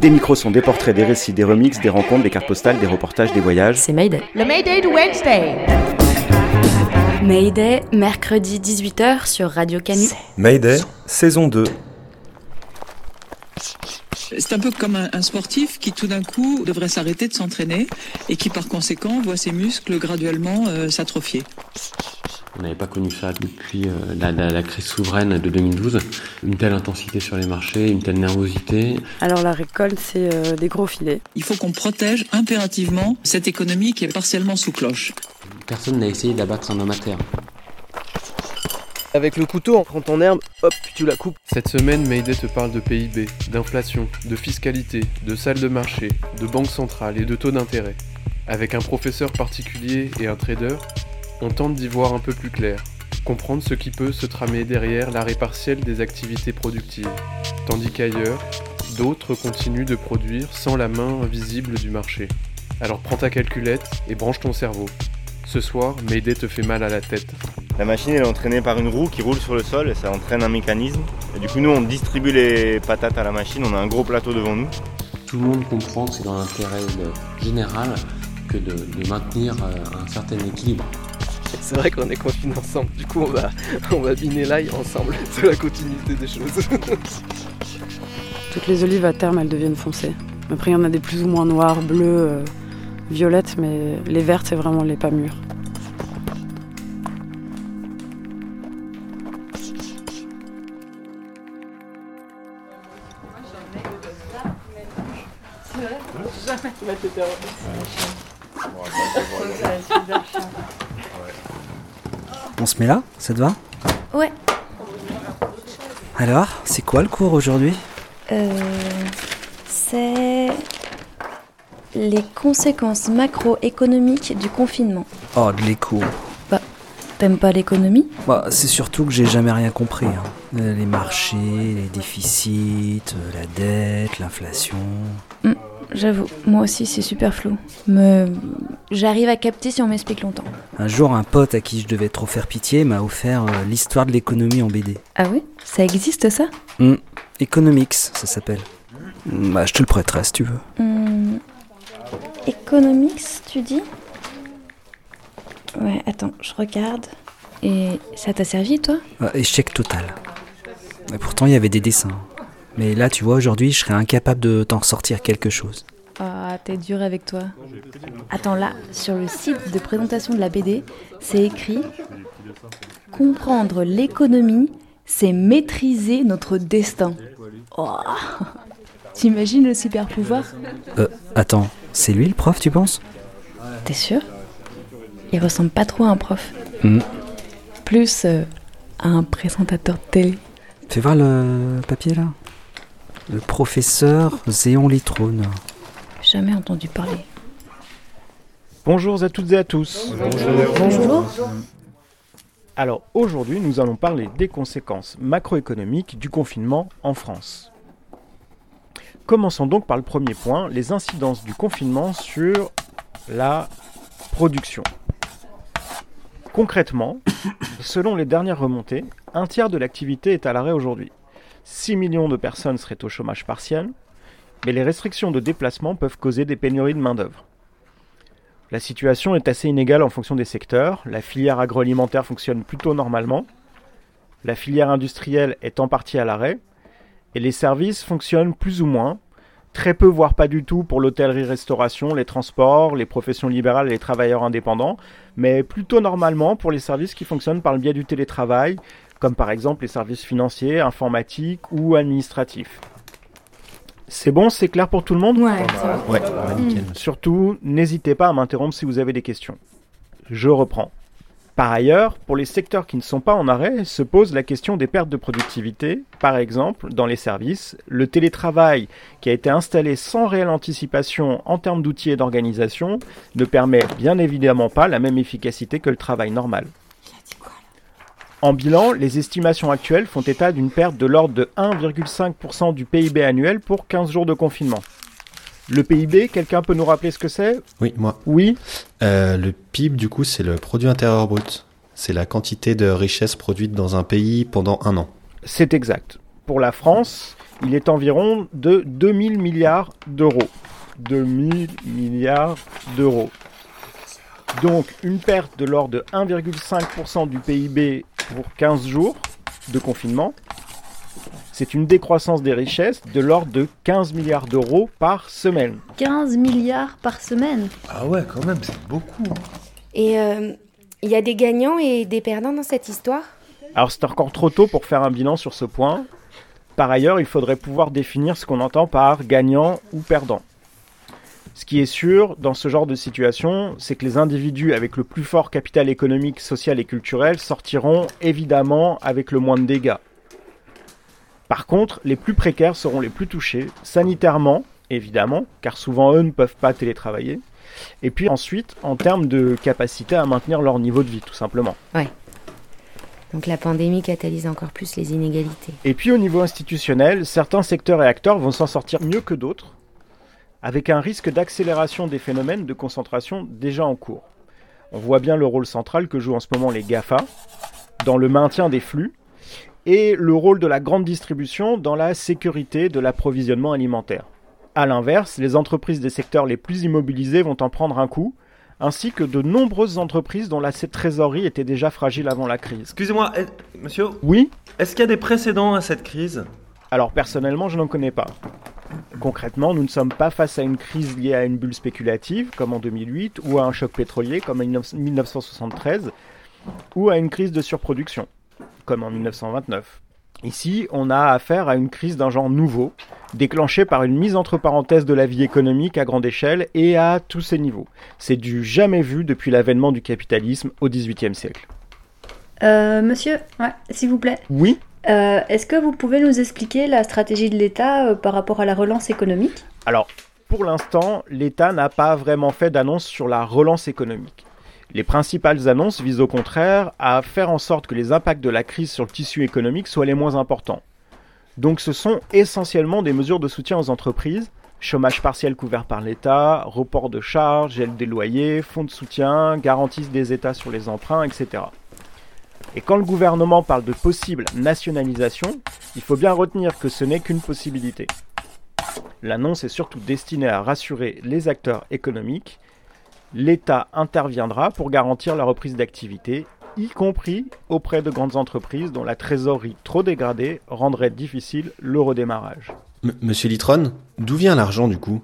Des micros sont des portraits, des récits, des remixes, des rencontres, des cartes postales, des reportages, des voyages. C'est Mayday. Le Mayday de Wednesday Mayday, mercredi 18h sur Radio Canu. Mayday, saison 2. C'est un peu comme un, un sportif qui tout d'un coup devrait s'arrêter de s'entraîner et qui par conséquent voit ses muscles graduellement euh, s'atrophier. On n'avait pas connu ça depuis euh, la, la- la crise souveraine de 2012. Une telle intensité sur les marchés, une telle nervosité. Alors la récolte, c'est euh, des gros filets. Il faut qu'on protège impérativement cette économie qui est partiellement sous cloche. Personne n'a essayé d'abattre un homme à terre. Avec le couteau, on prend ton herbe, hop, tu la coupes. Cette semaine, Mayday te parle de PIB, d'inflation, de fiscalité, de salles de marché, de banque centrale et de taux d'intérêt. Avec un professeur particulier et un trader, on tente d'y voir un peu plus clair, comprendre ce qui peut se tramer derrière l'arrêt partiel des activités productives, tandis qu'ailleurs, d'autres continuent de produire sans la main invisible du marché. Alors prends ta calculette et branche ton cerveau. Ce soir, Mayday te fait mal à la tête. La machine elle est entraînée par une roue qui roule sur le sol et ça entraîne un mécanisme. Et du coup nous on distribue les patates à la machine, on a un gros plateau devant nous. Tout le monde comprend que c'est dans l'intérêt général que de, de maintenir euh, un certain équilibre. C'est vrai qu'on est confinés ensemble, du coup on va, on va biner l'ail ensemble. C'est la continuité des choses. Toutes les olives à terme, elles deviennent foncées. Après, il y en a des plus ou moins noires, bleues, euh, violettes, mais les vertes, c'est vraiment les pas mûres. On se met là Ça te va Ouais. Alors, c'est quoi le cours aujourd'hui Euh, c'est les conséquences macroéconomiques du confinement. Oh, de l'écho. T'aimes pas l'économie Bah, c'est surtout que j'ai jamais rien compris. hein. Euh, Les marchés, les déficits, euh, la dette, l'inflation. J'avoue, moi aussi c'est super flou. Mais j'arrive à capter si on m'explique longtemps. Un jour, un pote à qui je devais trop faire pitié m'a offert euh, l'histoire de l'économie en BD. Ah oui? Ça existe ça? Hmm, Economics, ça s'appelle. Hmm, Bah, je te le prêterai si tu veux. Hum, Economics, tu dis? Ouais, attends, je regarde. Et ça t'a servi, toi? Euh, échec total. Et pourtant, il y avait des dessins. Mais là, tu vois, aujourd'hui, je serais incapable de t'en ressortir quelque chose. Ah, t'es dur avec toi. Attends, là, sur le site de présentation de la BD, c'est écrit Comprendre l'économie, c'est maîtriser notre destin. Oh. T'imagines le super pouvoir Euh, attends, c'est lui le prof, tu penses? T'es sûr? Il ressemble pas trop à un prof. Hmm. Plus euh, à un présentateur de télé. Fais voir le papier là. Le professeur Zéon Litrone. Jamais entendu parler. Bonjour à toutes et à tous. Bonjour. Alors aujourd'hui, nous allons parler des conséquences macroéconomiques du confinement en France. Commençons donc par le premier point, les incidences du confinement sur la production. Concrètement, selon les dernières remontées, un tiers de l'activité est à l'arrêt aujourd'hui. 6 millions de personnes seraient au chômage partiel, mais les restrictions de déplacement peuvent causer des pénuries de main-d'œuvre. La situation est assez inégale en fonction des secteurs. La filière agroalimentaire fonctionne plutôt normalement. La filière industrielle est en partie à l'arrêt. Et les services fonctionnent plus ou moins. Très peu, voire pas du tout, pour l'hôtellerie-restauration, les transports, les professions libérales et les travailleurs indépendants. Mais plutôt normalement pour les services qui fonctionnent par le biais du télétravail, comme par exemple les services financiers, informatiques ou administratifs. C'est bon, c'est clair pour tout le monde Ouais, ça va. Ouais, nickel. Surtout, n'hésitez pas à m'interrompre si vous avez des questions. Je reprends. Par ailleurs, pour les secteurs qui ne sont pas en arrêt, se pose la question des pertes de productivité. Par exemple, dans les services, le télétravail qui a été installé sans réelle anticipation en termes d'outils et d'organisation ne permet bien évidemment pas la même efficacité que le travail normal. En bilan, les estimations actuelles font état d'une perte de l'ordre de 1,5% du PIB annuel pour 15 jours de confinement. Le PIB, quelqu'un peut nous rappeler ce que c'est? Oui, moi. Oui. Euh, le PIB, du coup, c'est le produit intérieur brut. C'est la quantité de richesse produite dans un pays pendant un an. C'est exact. Pour la France, il est environ de 2000 milliards d'euros. 2000 milliards d'euros. Donc une perte de l'ordre de 1,5% du PIB pour 15 jours de confinement. C'est une décroissance des richesses de l'ordre de 15 milliards d'euros par semaine. 15 milliards par semaine Ah ouais, quand même, c'est beaucoup. Et euh, il y a des gagnants et des perdants dans cette histoire? Alors c'est encore trop tôt pour faire un bilan sur ce point. Par ailleurs, il faudrait pouvoir définir ce qu'on entend par gagnant ou perdant. Ce qui est sûr dans ce genre de situation, c'est que les individus avec le plus fort capital économique, social et culturel sortiront évidemment avec le moins de dégâts. Par contre, les plus précaires seront les plus touchés, sanitairement, évidemment, car souvent eux ne peuvent pas télétravailler, et puis ensuite en termes de capacité à maintenir leur niveau de vie, tout simplement. Ouais. Donc la pandémie catalyse encore plus les inégalités. Et puis au niveau institutionnel, certains secteurs et acteurs vont s'en sortir mieux que d'autres, avec un risque d'accélération des phénomènes de concentration déjà en cours. On voit bien le rôle central que jouent en ce moment les GAFA dans le maintien des flux et le rôle de la grande distribution dans la sécurité de l'approvisionnement alimentaire. A l'inverse, les entreprises des secteurs les plus immobilisés vont en prendre un coup, ainsi que de nombreuses entreprises dont la trésorerie était déjà fragile avant la crise. Excusez-moi, monsieur? Oui? Est-ce qu'il y a des précédents à cette crise? Alors personnellement, je n'en connais pas. Concrètement, nous ne sommes pas face à une crise liée à une bulle spéculative, comme en 2008, ou à un choc pétrolier, comme en 1973, ou à une crise de surproduction, comme en 1929. Ici, on a affaire à une crise d'un genre nouveau, déclenchée par une mise entre parenthèses de la vie économique à grande échelle et à tous ses niveaux. C'est du jamais vu depuis l'avènement du capitalisme au XVIIIe siècle. Euh, monsieur, ouais, s'il vous plaît. Oui Euh, Est-ce que vous pouvez nous expliquer la stratégie de l'État euh, par rapport à la relance économique? Alors, pour l'instant, l'État n'a pas vraiment fait d'annonce sur la relance économique. Les principales annonces visent au contraire à faire en sorte que les impacts de la crise sur le tissu économique soient les moins importants. Donc ce sont essentiellement des mesures de soutien aux entreprises, chômage partiel couvert par l'État, report de charges, gel des loyers, fonds de soutien, garanties des États sur les emprunts, etc. Et quand le gouvernement parle de possible nationalisation, il faut bien retenir que ce n'est qu'une possibilité. L'annonce est surtout destinée à rassurer les acteurs économiques. L'État interviendra pour garantir la reprise d'activité, y compris auprès de grandes entreprises dont la trésorerie trop dégradée rendrait difficile le redémarrage. M- Monsieur Litron, d'où vient l'argent du coup?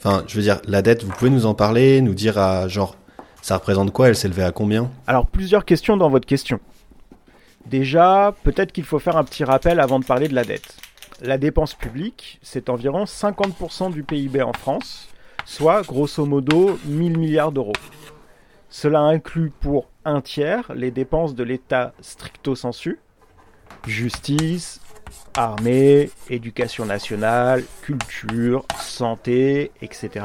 Enfin, je veux dire, la dette, vous pouvez nous en parler, nous dire à genre, ça représente quoi Elle s'élevait à combien? Alors plusieurs questions dans votre question. Déjà, peut-être qu'il faut faire un petit rappel avant de parler de la dette. La dépense publique, c'est environ 50% du PIB en France, soit grosso modo 1000 milliards d'euros. Cela inclut pour un tiers les dépenses de l'État stricto sensu, justice, armée, éducation nationale, culture, santé, etc.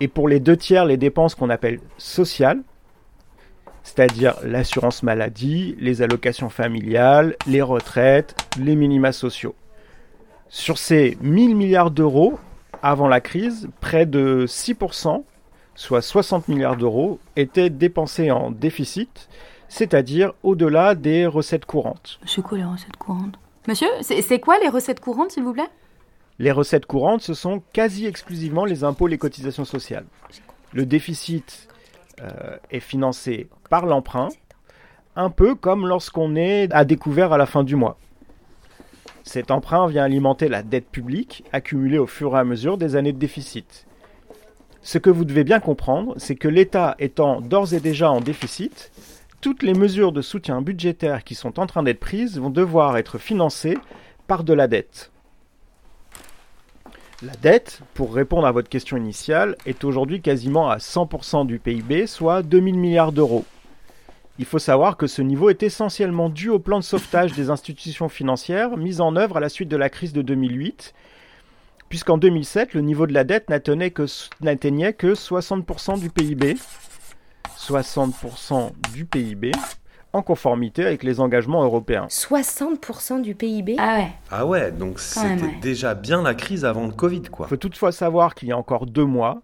Et pour les deux tiers, les dépenses qu'on appelle sociales, c'est-à-dire l'assurance maladie, les allocations familiales, les retraites, les minima sociaux. Sur ces 1000 milliards d'euros, avant la crise, près de 6%, soit 60 milliards d'euros, étaient dépensés en déficit, c'est-à-dire au-delà des recettes courantes. C'est quoi les recettes courantes? Monsieur, c'est c'est quoi les recettes courantes, s'il vous plaît? Les recettes courantes, ce sont quasi exclusivement les impôts, les cotisations sociales. Le déficit euh, est financé par l'emprunt, un peu comme lorsqu'on est à découvert à la fin du mois. Cet emprunt vient alimenter la dette publique accumulée au fur et à mesure des années de déficit. Ce que vous devez bien comprendre, c'est que l'État étant d'ores et déjà en déficit, toutes les mesures de soutien budgétaire qui sont en train d'être prises vont devoir être financées par de la dette. La dette, pour répondre à votre question initiale, est aujourd'hui quasiment à 100% du PIB, soit 2000 milliards d'euros. Il faut savoir que ce niveau est essentiellement dû au plan de sauvetage des institutions financières mis en œuvre à la suite de la crise de 2008, puisqu'en 2007, le niveau de la dette n'atteignait que, que 60% du PIB. 60% du PIB en conformité avec les engagements européens. 60% du PIB Ah ouais. Ah ouais, donc c'était ouais. déjà bien la crise avant le Covid, quoi. Il faut toutefois savoir qu'il y a encore deux mois,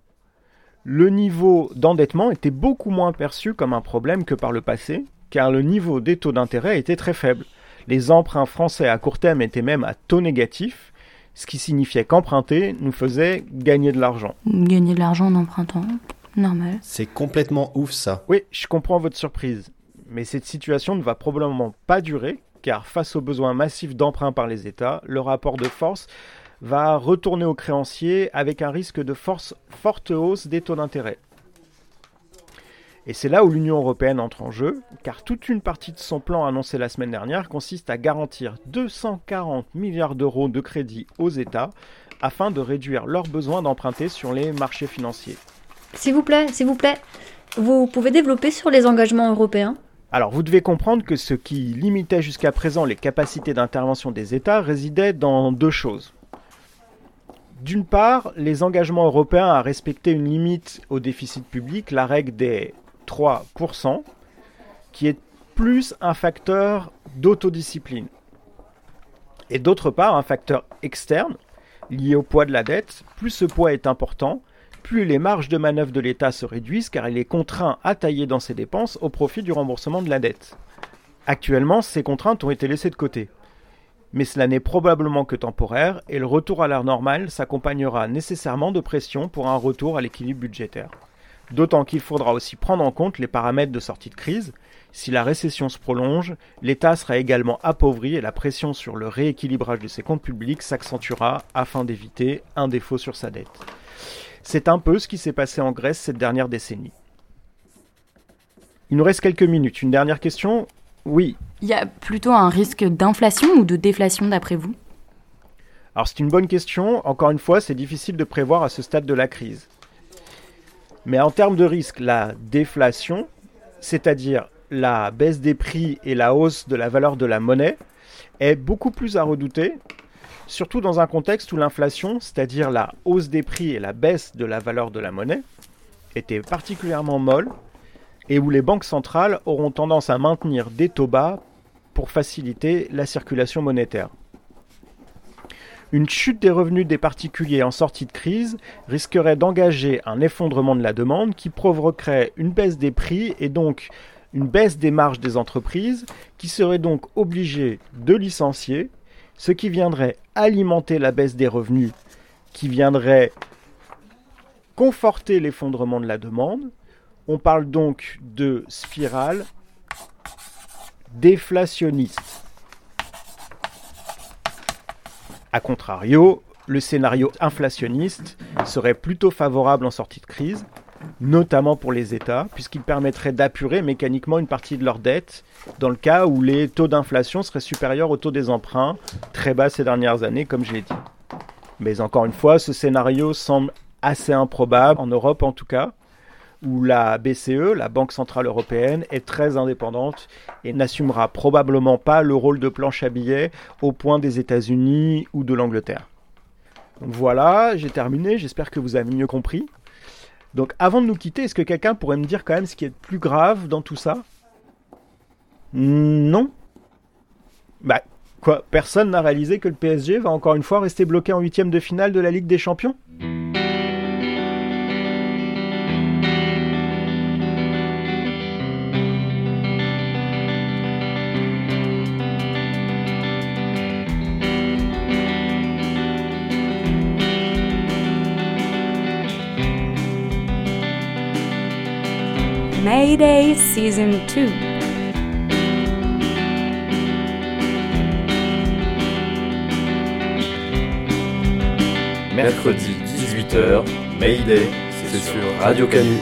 le niveau d'endettement était beaucoup moins perçu comme un problème que par le passé, car le niveau des taux d'intérêt était très faible. Les emprunts français à court terme étaient même à taux négatif, ce qui signifiait qu'emprunter nous faisait gagner de l'argent. Gagner de l'argent en empruntant, normal. C'est complètement ouf ça. Oui, je comprends votre surprise, mais cette situation ne va probablement pas durer, car face aux besoins massifs d'emprunt par les États, le rapport de force va retourner aux créanciers avec un risque de force, forte hausse des taux d'intérêt. Et c'est là où l'Union européenne entre en jeu, car toute une partie de son plan annoncé la semaine dernière consiste à garantir 240 milliards d'euros de crédit aux États afin de réduire leurs besoins d'emprunter sur les marchés financiers. S'il vous plaît, s'il vous plaît, vous pouvez développer sur les engagements européens? Alors vous devez comprendre que ce qui limitait jusqu'à présent les capacités d'intervention des États résidait dans deux choses. D'une part, les engagements européens à respecter une limite au déficit public, la règle des 3%, qui est plus un facteur d'autodiscipline. Et d'autre part, un facteur externe, lié au poids de la dette. Plus ce poids est important, plus les marges de manœuvre de l'État se réduisent car il est contraint à tailler dans ses dépenses au profit du remboursement de la dette. Actuellement, ces contraintes ont été laissées de côté. Mais cela n'est probablement que temporaire et le retour à l'ère normale s'accompagnera nécessairement de pression pour un retour à l'équilibre budgétaire. D'autant qu'il faudra aussi prendre en compte les paramètres de sortie de crise. Si la récession se prolonge, l'État sera également appauvri et la pression sur le rééquilibrage de ses comptes publics s'accentuera afin d'éviter un défaut sur sa dette. C'est un peu ce qui s'est passé en Grèce cette dernière décennie. Il nous reste quelques minutes. Une dernière question Oui. Il y a plutôt un risque d'inflation ou de déflation d'après vous? Alors c'est une bonne question. Encore une fois, c'est difficile de prévoir à ce stade de la crise. Mais en termes de risque, la déflation, c'est-à-dire la baisse des prix et la hausse de la valeur de la monnaie, est beaucoup plus à redouter, surtout dans un contexte où l'inflation, c'est-à-dire la hausse des prix et la baisse de la valeur de la monnaie, était particulièrement molle et où les banques centrales auront tendance à maintenir des taux bas pour faciliter la circulation monétaire. Une chute des revenus des particuliers en sortie de crise risquerait d'engager un effondrement de la demande qui provoquerait une baisse des prix et donc une baisse des marges des entreprises qui seraient donc obligées de licencier, ce qui viendrait alimenter la baisse des revenus, qui viendrait conforter l'effondrement de la demande. On parle donc de spirale déflationniste. A contrario, le scénario inflationniste serait plutôt favorable en sortie de crise, notamment pour les États, puisqu'il permettrait d'apurer mécaniquement une partie de leur dette dans le cas où les taux d'inflation seraient supérieurs aux taux des emprunts, très bas ces dernières années, comme je l'ai dit. Mais encore une fois, ce scénario semble assez improbable, en Europe en tout cas, où la BCE, la Banque Centrale Européenne, est très indépendante et n'assumera probablement pas le rôle de planche à billets au point des États-Unis ou de l'Angleterre. Donc voilà, j'ai terminé, j'espère que vous avez mieux compris. Donc avant de nous quitter, est-ce que quelqu'un pourrait me dire quand même ce qui est le plus grave dans tout ça? Non. Bah quoi, personne n'a réalisé que le PSG va encore une fois rester bloqué en huitième de finale de la Ligue des Champions? Mayday Season 2. Mercredi 18h, Mayday, c'est sur Radio Canu.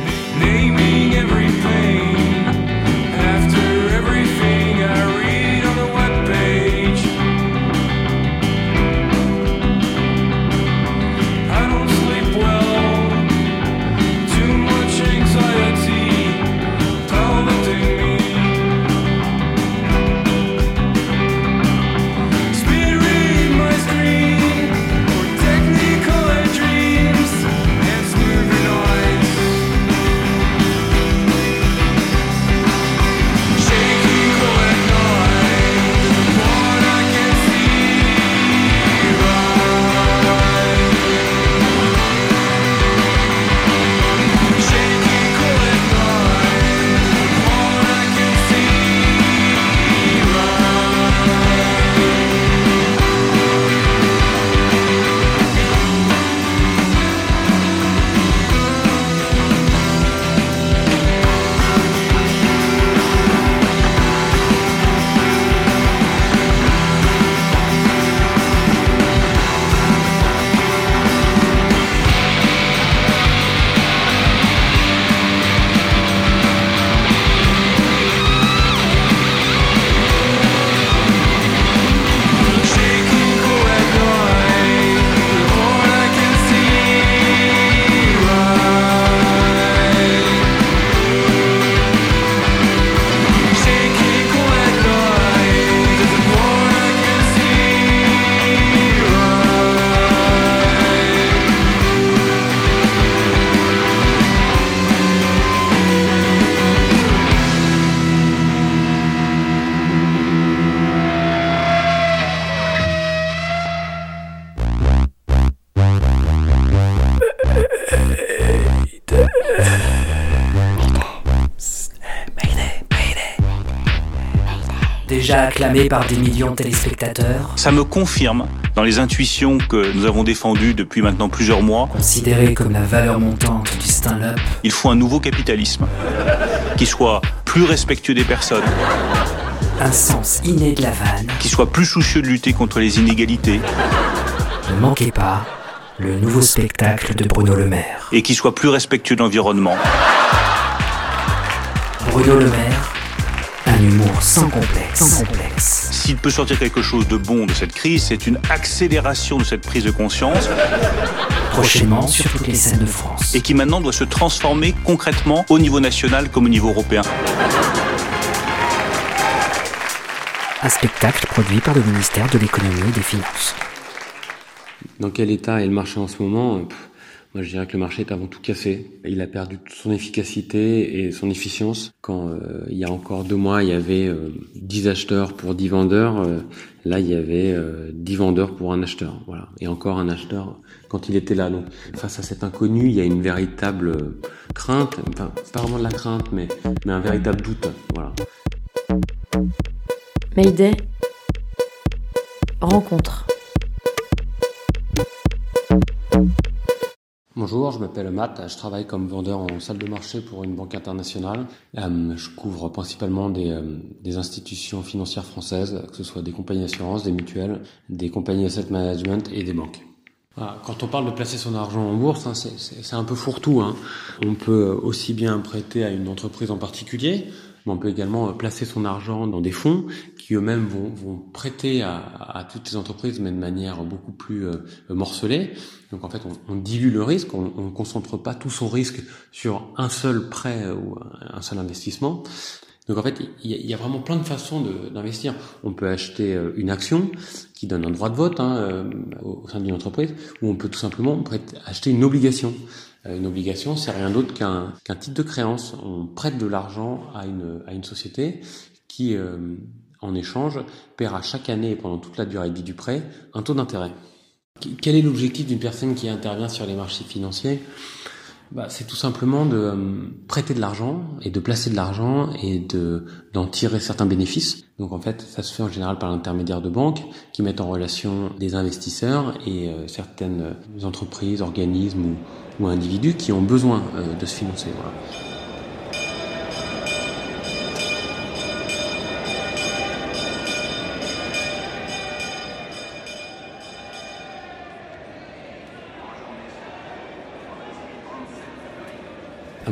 Acclamé par des millions de téléspectateurs, Ça me confirme dans les intuitions que nous avons défendues depuis maintenant plusieurs mois. considéré comme la valeur montante du stand-up, Il faut un nouveau capitalisme qui soit plus respectueux des personnes, un sens inné de la vanne, qui soit plus soucieux de lutter contre les inégalités ne manquez pas le nouveau spectacle de Bruno Le Maire. et qui soit plus respectueux de l'environnement. Bruno Le Maire, un humour sans complexe. Sans complexe. S'il peut sortir quelque chose de bon de cette crise, c'est une accélération de cette prise de conscience Prochainement sur toutes les scènes de France. et qui maintenant doit se transformer concrètement au niveau national comme au niveau européen. Un spectacle produit par le ministère de l'économie et des finances. Dans quel état est le marché en ce moment? Pff, Moi, je dirais que le marché est avant tout cassé. Il a perdu toute son efficacité et son efficience. Quand euh, il y a encore deux mois, il y avait euh, 10 acheteurs pour 10 vendeurs, euh, là, il y avait euh, 10 vendeurs pour un acheteur. Voilà. Et encore un acheteur quand il était là. Donc, face à cet inconnu, il y a une véritable euh, crainte. Enfin, pas vraiment de la crainte, mais, mais un véritable doute. Voilà. Mayday. Rencontre. Bonjour, je m'appelle Matt, je travaille comme vendeur en salle de marché pour une banque internationale. Euh, je couvre principalement des, euh, des institutions financières françaises, que ce soit des compagnies d'assurance, des mutuelles, des compagnies asset management et des banques. Quand on parle de placer son argent en bourse, hein, c'est- un peu fourre-tout. Hein. On peut aussi bien prêter à une entreprise en particulier, mais on peut également placer son argent dans des fonds eux-mêmes vont, vont prêter à, toutes les entreprises, mais de manière beaucoup plus euh, morcelée. Donc en fait, on, on dilue le risque, on ne concentre pas tout son risque sur un seul prêt euh, ou un seul investissement. Donc en fait, il y, a, vraiment plein de façons d'investir. On peut acheter euh, une action qui donne un droit de vote hein, au sein d'une entreprise, ou on peut tout simplement acheter une obligation. Une obligation, c'est rien d'autre qu'un qu'un titre de créance. On prête de l'argent à une, à une société qui, en échange, paiera chaque année et pendant toute la durée de vie du prêt un taux d'intérêt. Qu- Quel est l'objectif d'une personne qui intervient sur les marchés financiers? Bah, C'est tout simplement de euh, prêter de l'argent et de placer de l'argent et de d'en tirer certains bénéfices. Donc en fait, ça se fait en général par l'intermédiaire de banques qui mettent en relation des investisseurs et euh, certaines entreprises, organismes ou, individus qui ont besoin euh, de se financer.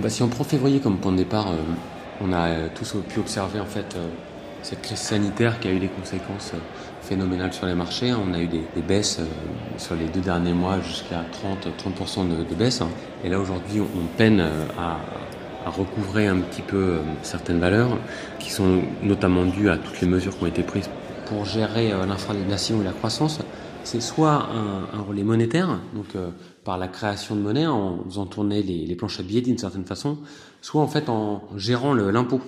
Bah, si on prend février comme point de départ, euh, on a euh, tous pu observer en fait euh, cette crise sanitaire qui a eu des conséquences phénoménales sur les marchés. On a eu des, baisses sur les deux derniers mois jusqu'à 30, 30% de, baisse. hein. Et là aujourd'hui, on, peine à, recouvrer un petit peu certaines valeurs qui sont notamment dues à toutes les mesures qui ont été prises pour gérer l'inflation et la croissance. C'est soit un, un relais monétaire, donc euh, par la création de monnaie, en faisant tourner les, les planches à billets d'une certaine façon, soit en fait en gérant l'impôt.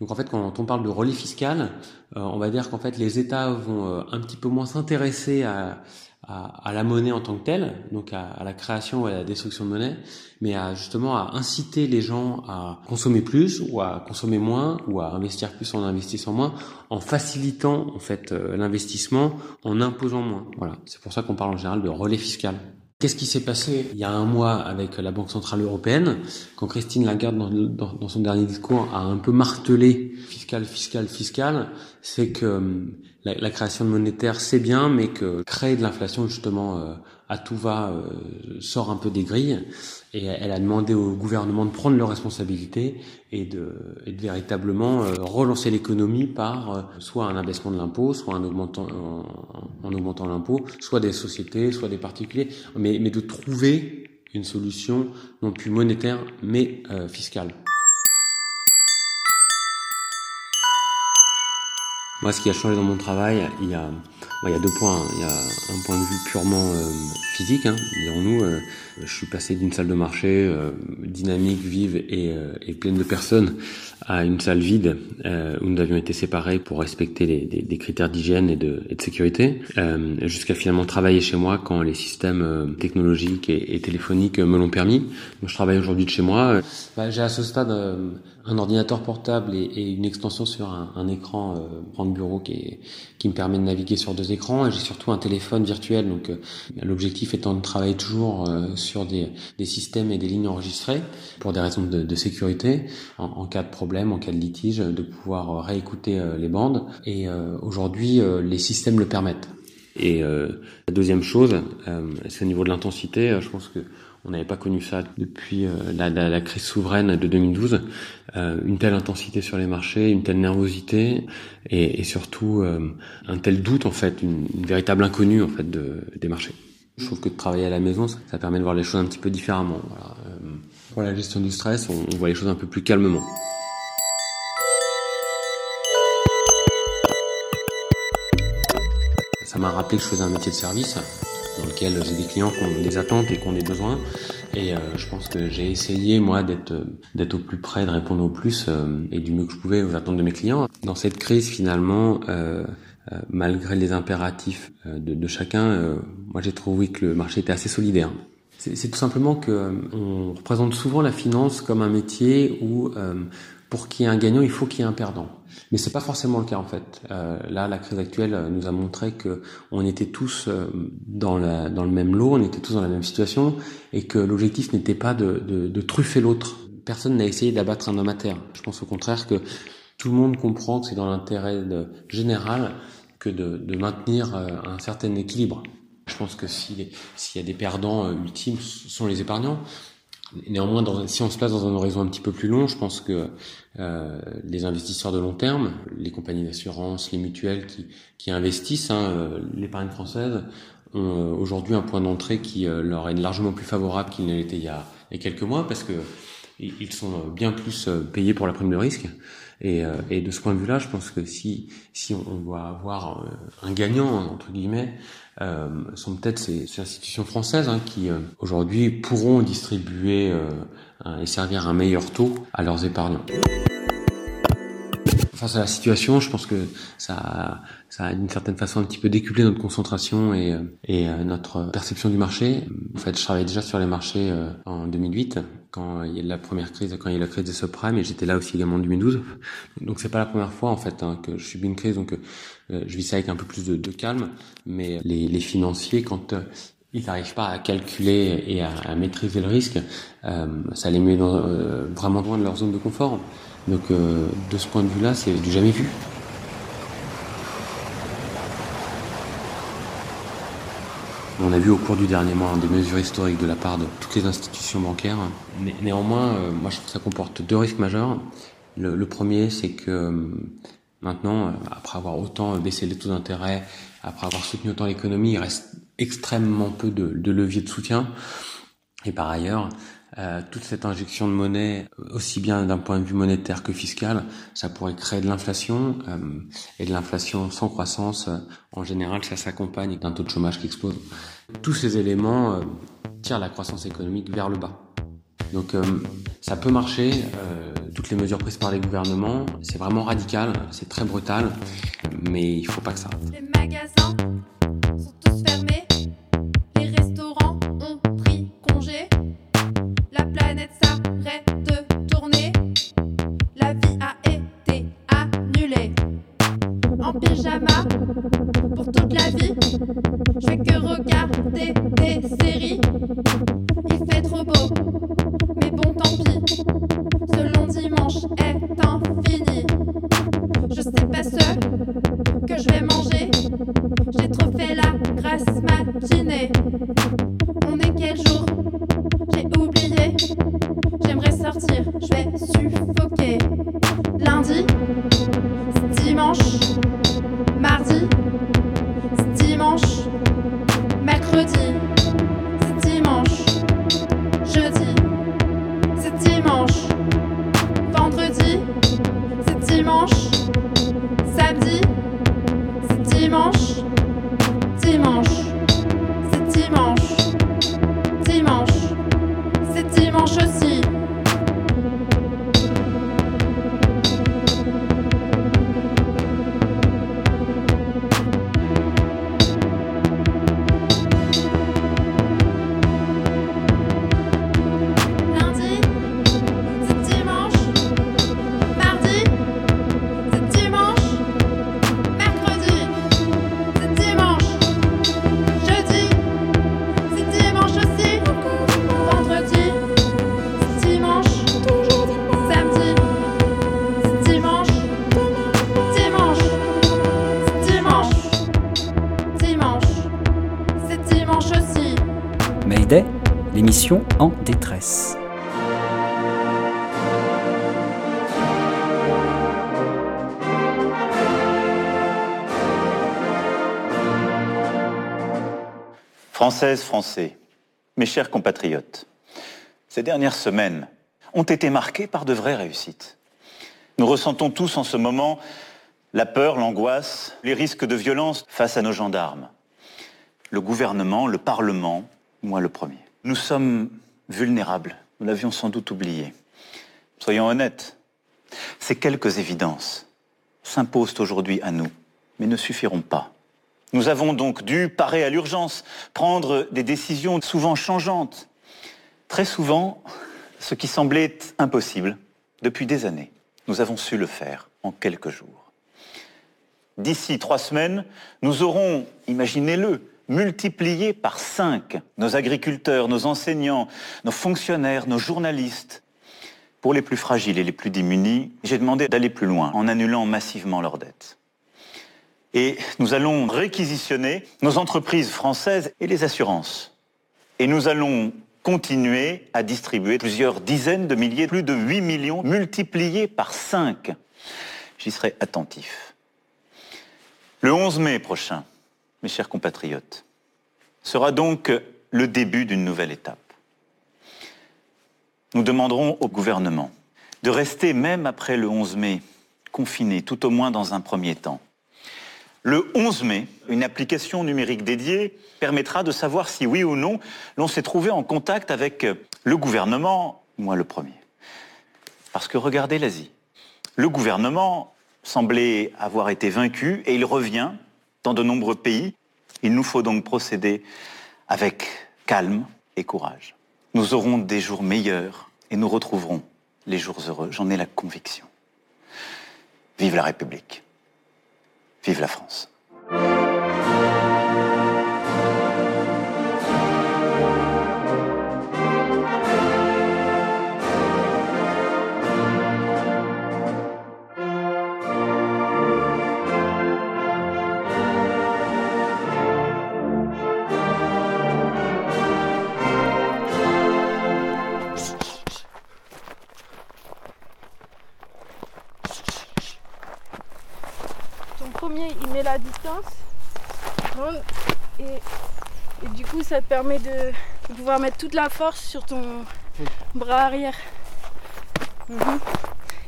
Donc en fait, quand on parle de relais fiscal, euh, on va dire qu'en fait les États vont euh, un petit peu moins s'intéresser à, à, à la monnaie en tant que telle, donc à, à la création et à la destruction de monnaie, mais à justement à inciter les gens à consommer plus ou à consommer moins ou à investir plus en investissant moins, en facilitant en fait euh, l'investissement, en imposant moins. Voilà, c'est pour ça qu'on parle en général de relais fiscal. Qu'est-ce qui s'est passé il y a un mois avec la Banque Centrale Européenne, quand Christine Lagarde, dans, dans- dans son dernier discours, a un peu martelé fiscal, fiscal, fiscal, c'est que hum, la, création de monétaire, c'est bien, mais que créer de l'inflation, justement, euh, à tout va, euh, sort un peu des grilles. Et elle a demandé au gouvernement de prendre leurs responsabilités et de, véritablement euh, relancer l'économie par soit un abaissement de l'impôt, soit un augmentant, en, en augmentant l'impôt, soit des sociétés, soit des particuliers, mais, de trouver une solution non plus monétaire mais fiscale. Moi, ce qui a changé dans mon travail, il y a, il y a deux points. Il y a un point point de vue purement euh, physique, hein, dirons-nous, euh, je suis passé d'une salle de marché euh, dynamique, vive et, euh, et pleine de personnes à une salle vide euh, où nous avions été séparés pour respecter les, des, des critères d'hygiène et de, et de sécurité, euh, jusqu'à finalement travailler chez moi quand les systèmes euh, technologiques et, téléphoniques me l'ont permis. Donc, je travaille aujourd'hui de chez moi. Bah, J'ai à ce stade euh, un ordinateur portable et, une extension sur un, un écran, euh, de bureau qui, est, qui me permet de naviguer sur deux écrans. Et j'ai surtout un téléphone virtuel. Donc, euh, l'objectif étant de travailler toujours euh, sur des, des systèmes et des lignes enregistrées pour des raisons de, de sécurité, en, en cas de problème, en cas de litige, de pouvoir euh, réécouter euh, les bandes. Et euh, aujourd'hui, les systèmes le permettent. Et la deuxième chose, c'est au niveau de l'intensité. Je pense que on n'avait pas connu ça depuis la, la, la crise souveraine de 2012. Euh, une telle intensité sur les marchés, une telle nervosité et, et surtout euh, un tel doute en fait, une, une véritable inconnue en fait de, des marchés. Je trouve que de travailler à la maison, ça, permet de voir les choses un petit peu différemment. Euh, pour la gestion du stress, on, voit les choses un peu plus calmement. Ça m'a rappelé que je faisais un métier de service dans lequel j'ai des clients qui ont des attentes et qui ont des besoins. Et euh, je pense que j'ai essayé, moi, d'être d'être au plus près, de répondre au plus euh, et du mieux que je pouvais aux attentes de mes clients. Dans cette crise, finalement, euh, euh, malgré les impératifs euh, de, chacun, euh, moi j'ai trouvé que le marché était assez solidaire. C'est tout simplement que euh, on représente souvent la finance comme un métier où euh, pour qu'il y ait un gagnant, il faut qu'il y ait un perdant. Mais c'est pas forcément le cas en fait. Euh, là, la crise actuelle euh, nous a montré que on était tous euh, dans, le même lot, on était tous dans la même situation, et que l'objectif n'était pas de, de, truffer l'autre. Personne n'a essayé d'abattre un homme à terre. Je pense au contraire que tout le monde comprend que c'est dans l'intérêt général que de, de maintenir euh, un certain équilibre. Je pense que si- s'il y a des perdants euh, ultimes, ce sont les épargnants. Néanmoins, si on se place dans un horizon un petit peu plus long, je pense que euh, les investisseurs de long terme, les compagnies d'assurance, les mutuelles qui, qui investissent, hein, euh, l'épargne française, ont aujourd'hui un point d'entrée qui leur est largement plus favorable qu'il ne l'était il il y a quelques mois, parce que ils sont bien plus payés pour la prime de risque. Et, euh, et de ce point de vue-là, je pense que si, si on doit avoir euh, un gagnant, entre guillemets, euh, sont peut-être ces, ces institutions françaises hein, qui, euh, aujourd'hui, pourront distribuer euh, et servir un meilleur taux à leurs épargnants. Face à la situation, je pense que ça, ça a d'une certaine façon un petit peu décuplé notre concentration et, euh, et euh, notre perception du marché. En fait, je travaillais déjà sur les marchés euh, en 2008, quand il y a eu la première crise, quand il y a eu la crise des subprimes, et j'étais là aussi également en 2012. Donc c'est pas la première fois en fait hein, que je subis une crise, donc je vis ça avec un peu plus de, de calme. Mais les, les financiers, quand ils n'arrivent pas à calculer et à, à maîtriser le risque, euh, ça les met dans, vraiment loin de leur zone de confort. Donc euh, de ce point de vue-là, c'est du jamais vu. On a vu au cours du dernier mois des mesures historiques de la part de toutes les institutions bancaires. Né- néanmoins, euh, moi je trouve que ça comporte deux risques majeurs. Le, premier, c'est que euh, maintenant, après avoir autant baissé les taux d'intérêt, après avoir soutenu autant l'économie, il reste extrêmement peu de, de leviers de soutien. Et par ailleurs, euh, toute cette injection de monnaie, aussi bien d'un point de vue monétaire que fiscal, ça pourrait créer de l'inflation. euh, et de l'inflation sans croissance, euh, en général, ça s'accompagne d'un taux de chômage qui explose. Tous ces éléments euh, tirent la croissance économique vers le bas. Donc euh, ça peut marcher, euh, toutes les mesures prises par les gouvernements, c'est vraiment radical, c'est très brutal, mais il faut pas que ça. Les magasins sont tous fermés. Les restaurants ont pris congé. La planète s'arrête Françaises, Français, mes chers compatriotes, ces dernières semaines ont été marquées par de vraies réussites. Nous ressentons tous en ce moment la peur, l'angoisse, les risques de violence face à nos gendarmes. Le gouvernement, le Parlement, moi le premier. Nous sommes vulnérables, nous l'avions sans doute oublié. Soyons honnêtes, ces quelques évidences s'imposent aujourd'hui à nous, mais ne suffiront pas. Nous avons donc dû parer à l'urgence, prendre des décisions souvent changeantes. Très souvent, ce qui semblait impossible depuis des années, nous avons su le faire en quelques jours. D'ici trois semaines, nous aurons, imaginez-le, multiplié par cinq nos agriculteurs, nos enseignants, nos fonctionnaires, nos journalistes. Pour les plus fragiles et les plus démunis, j'ai demandé d'aller plus loin en annulant massivement leurs dettes. Et nous allons réquisitionner nos entreprises françaises et les assurances. Et nous allons continuer à distribuer plusieurs dizaines de milliers, plus de 8 millions, multipliés par 5. J'y serai attentif. Le 11 mai prochain, mes chers compatriotes, sera donc le début d'une nouvelle étape. Nous demanderons au gouvernement de rester, même après le 11 mai, confiné, tout au moins dans un premier temps. Le 11 mai, une application numérique dédiée permettra de savoir si oui ou non l'on s'est trouvé en contact avec le gouvernement, moi le premier. Parce que regardez l'Asie. Le gouvernement semblait avoir été vaincu et il revient dans de nombreux pays. Il nous faut donc procéder avec calme et courage. Nous aurons des jours meilleurs et nous retrouverons les jours heureux, j'en ai la conviction. Vive la République. Vive la France. Distance. Et, du coup, ça te permet de, pouvoir mettre toute la force sur ton bras arrière. Mhm.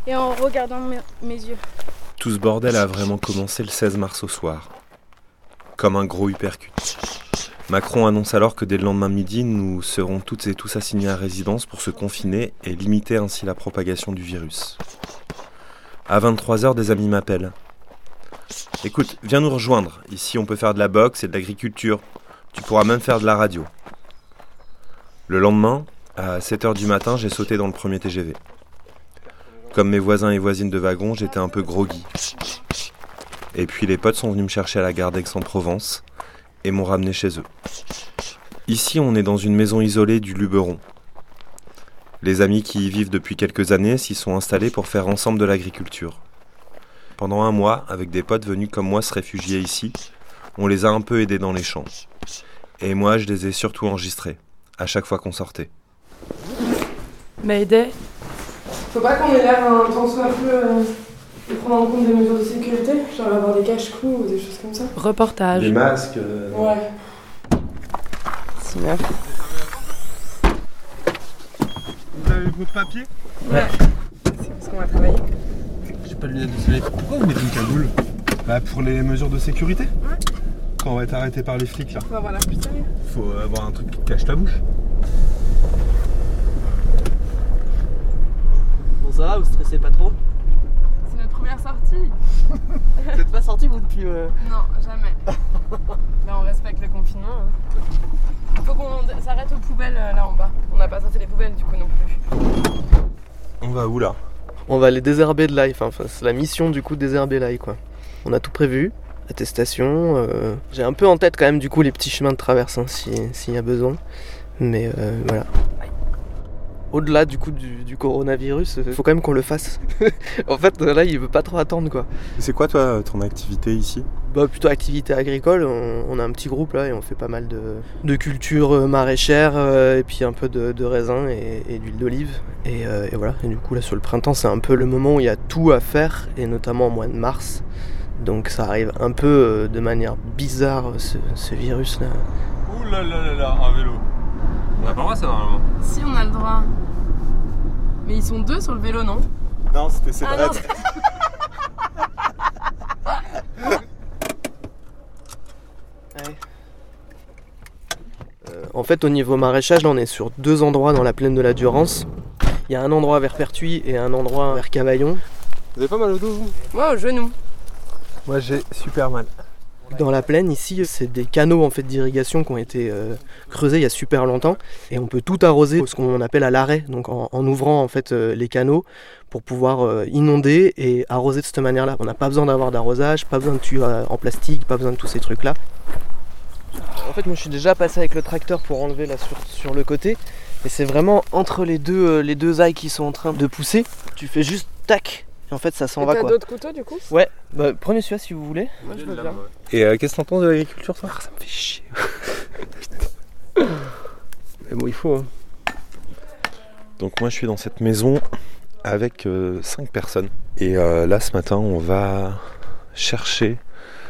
Et en regardant mes, yeux. Tout ce bordel a vraiment commencé le 16 mars au soir. Comme un gros uppercut. Macron annonce alors que dès le lendemain midi, nous serons toutes et tous assignés à résidence pour se confiner et limiter ainsi la propagation du virus. À 23h, des amis m'appellent. Écoute, viens nous rejoindre. Ici, on peut faire de la boxe et de l'agriculture. Tu pourras même faire de la radio. Le lendemain, à 7h du matin, j'ai sauté dans le premier TGV. Comme mes voisins et voisines de wagon, j'étais un peu groggy. Et puis les potes sont venus me chercher à la gare d'Aix-en-Provence et m'ont ramené chez eux. Ici, on est dans une maison isolée du Luberon. Les amis qui y vivent depuis quelques années s'y sont installés pour faire ensemble de l'agriculture. Pendant un mois, avec des potes venus comme moi se réfugier ici, on les a un peu aidés dans les champs. Et moi, je les ai surtout enregistrés, à chaque fois qu'on sortait. Mayday. Faut pas qu'on ait l'air un tant soit peu euh, de prendre en compte des mesures de sécurité, genre avoir des cache-coups ou des choses comme ça. Reportage. Des masques. euh, Ouais. C'est neuf. Vous avez votre papier? Ouais. C'est parce qu'on va travailler. J'ai pas de lunettes de soleil. Pourquoi vous mettez une cagoule Bah pour les mesures de sécurité. Quand on va être arrêté par les flics là. Faut avoir l'air plus sérieux. Faut avoir un truc qui te cache ta bouche. Bon, ça va, vous stressez pas trop C'est notre première sortie. Vous êtes pas sorti vous depuis. euh, Non, jamais. Là, on respecte le confinement. hein. Faut qu'on s'arrête aux poubelles euh, là en bas. On n'a pas sorti les poubelles du coup non plus. On va où là? On va aller désherber de l'ail, enfin, c'est la mission du coup de désherber l'ail quoi. On a tout prévu, attestation. euh, J'ai un peu en tête quand même du coup les petits chemins de traverse hein, si- s'il y a besoin. Mais euh, voilà. Au-delà du coup du, du coronavirus, il faut quand même qu'on le fasse. en fait, là, il veut pas trop attendre quoi. C'est quoi toi ton activité ici? Bah plutôt activité agricole, on, on a un petit groupe là et on fait pas mal de, de cultures euh, maraîchères euh, et puis un peu de, de raisin et, et d'huile d'olive. Et, euh, et voilà, et du coup là sur le printemps c'est un peu le moment où il y a tout à faire et notamment au mois de mars. Donc ça arrive un peu euh, de manière bizarre ce, ce virus là. Ouh là là là là, un vélo. On a pas le droit ça normalement. Si, on a le droit. Mais ils sont deux sur le vélo, non Non, c'était Ah Cédric. Euh, en fait, au niveau maraîchage, là, on est sur deux endroits dans la plaine de la Durance. Il y a un endroit vers Pertuis et un endroit vers Cavaillon. Vous avez pas mal au dos vous? Moi, au genou. Moi j'ai super mal. Dans la plaine, ici, c'est des canaux en fait d'irrigation qui ont été euh, creusés il y a super longtemps, et on peut tout arroser, ce qu'on appelle à l'arrêt, donc en, en ouvrant en fait euh, les canaux pour pouvoir euh, inonder et arroser de cette manière-là. On n'a pas besoin d'avoir d'arrosage, pas besoin de tuyaux en plastique, pas besoin de tous ces trucs-là. En fait, moi, je suis déjà passé avec le tracteur pour enlever là sur, sur le côté, et c'est vraiment entre les deux les deux ailes qui sont en train de pousser. Tu fais juste tac, et en fait, ça s'en va t'as d'autres couteaux du coup Ouais, bah, prenez celui-là si vous voulez. Moi, je veux bien. Et euh, qu'est-ce que t'en penses de l'agriculture toi? Ça me fait chier. Mais bon, il faut. hein. Donc moi je suis dans cette maison avec 5 personnes. Et euh, là ce matin on va chercher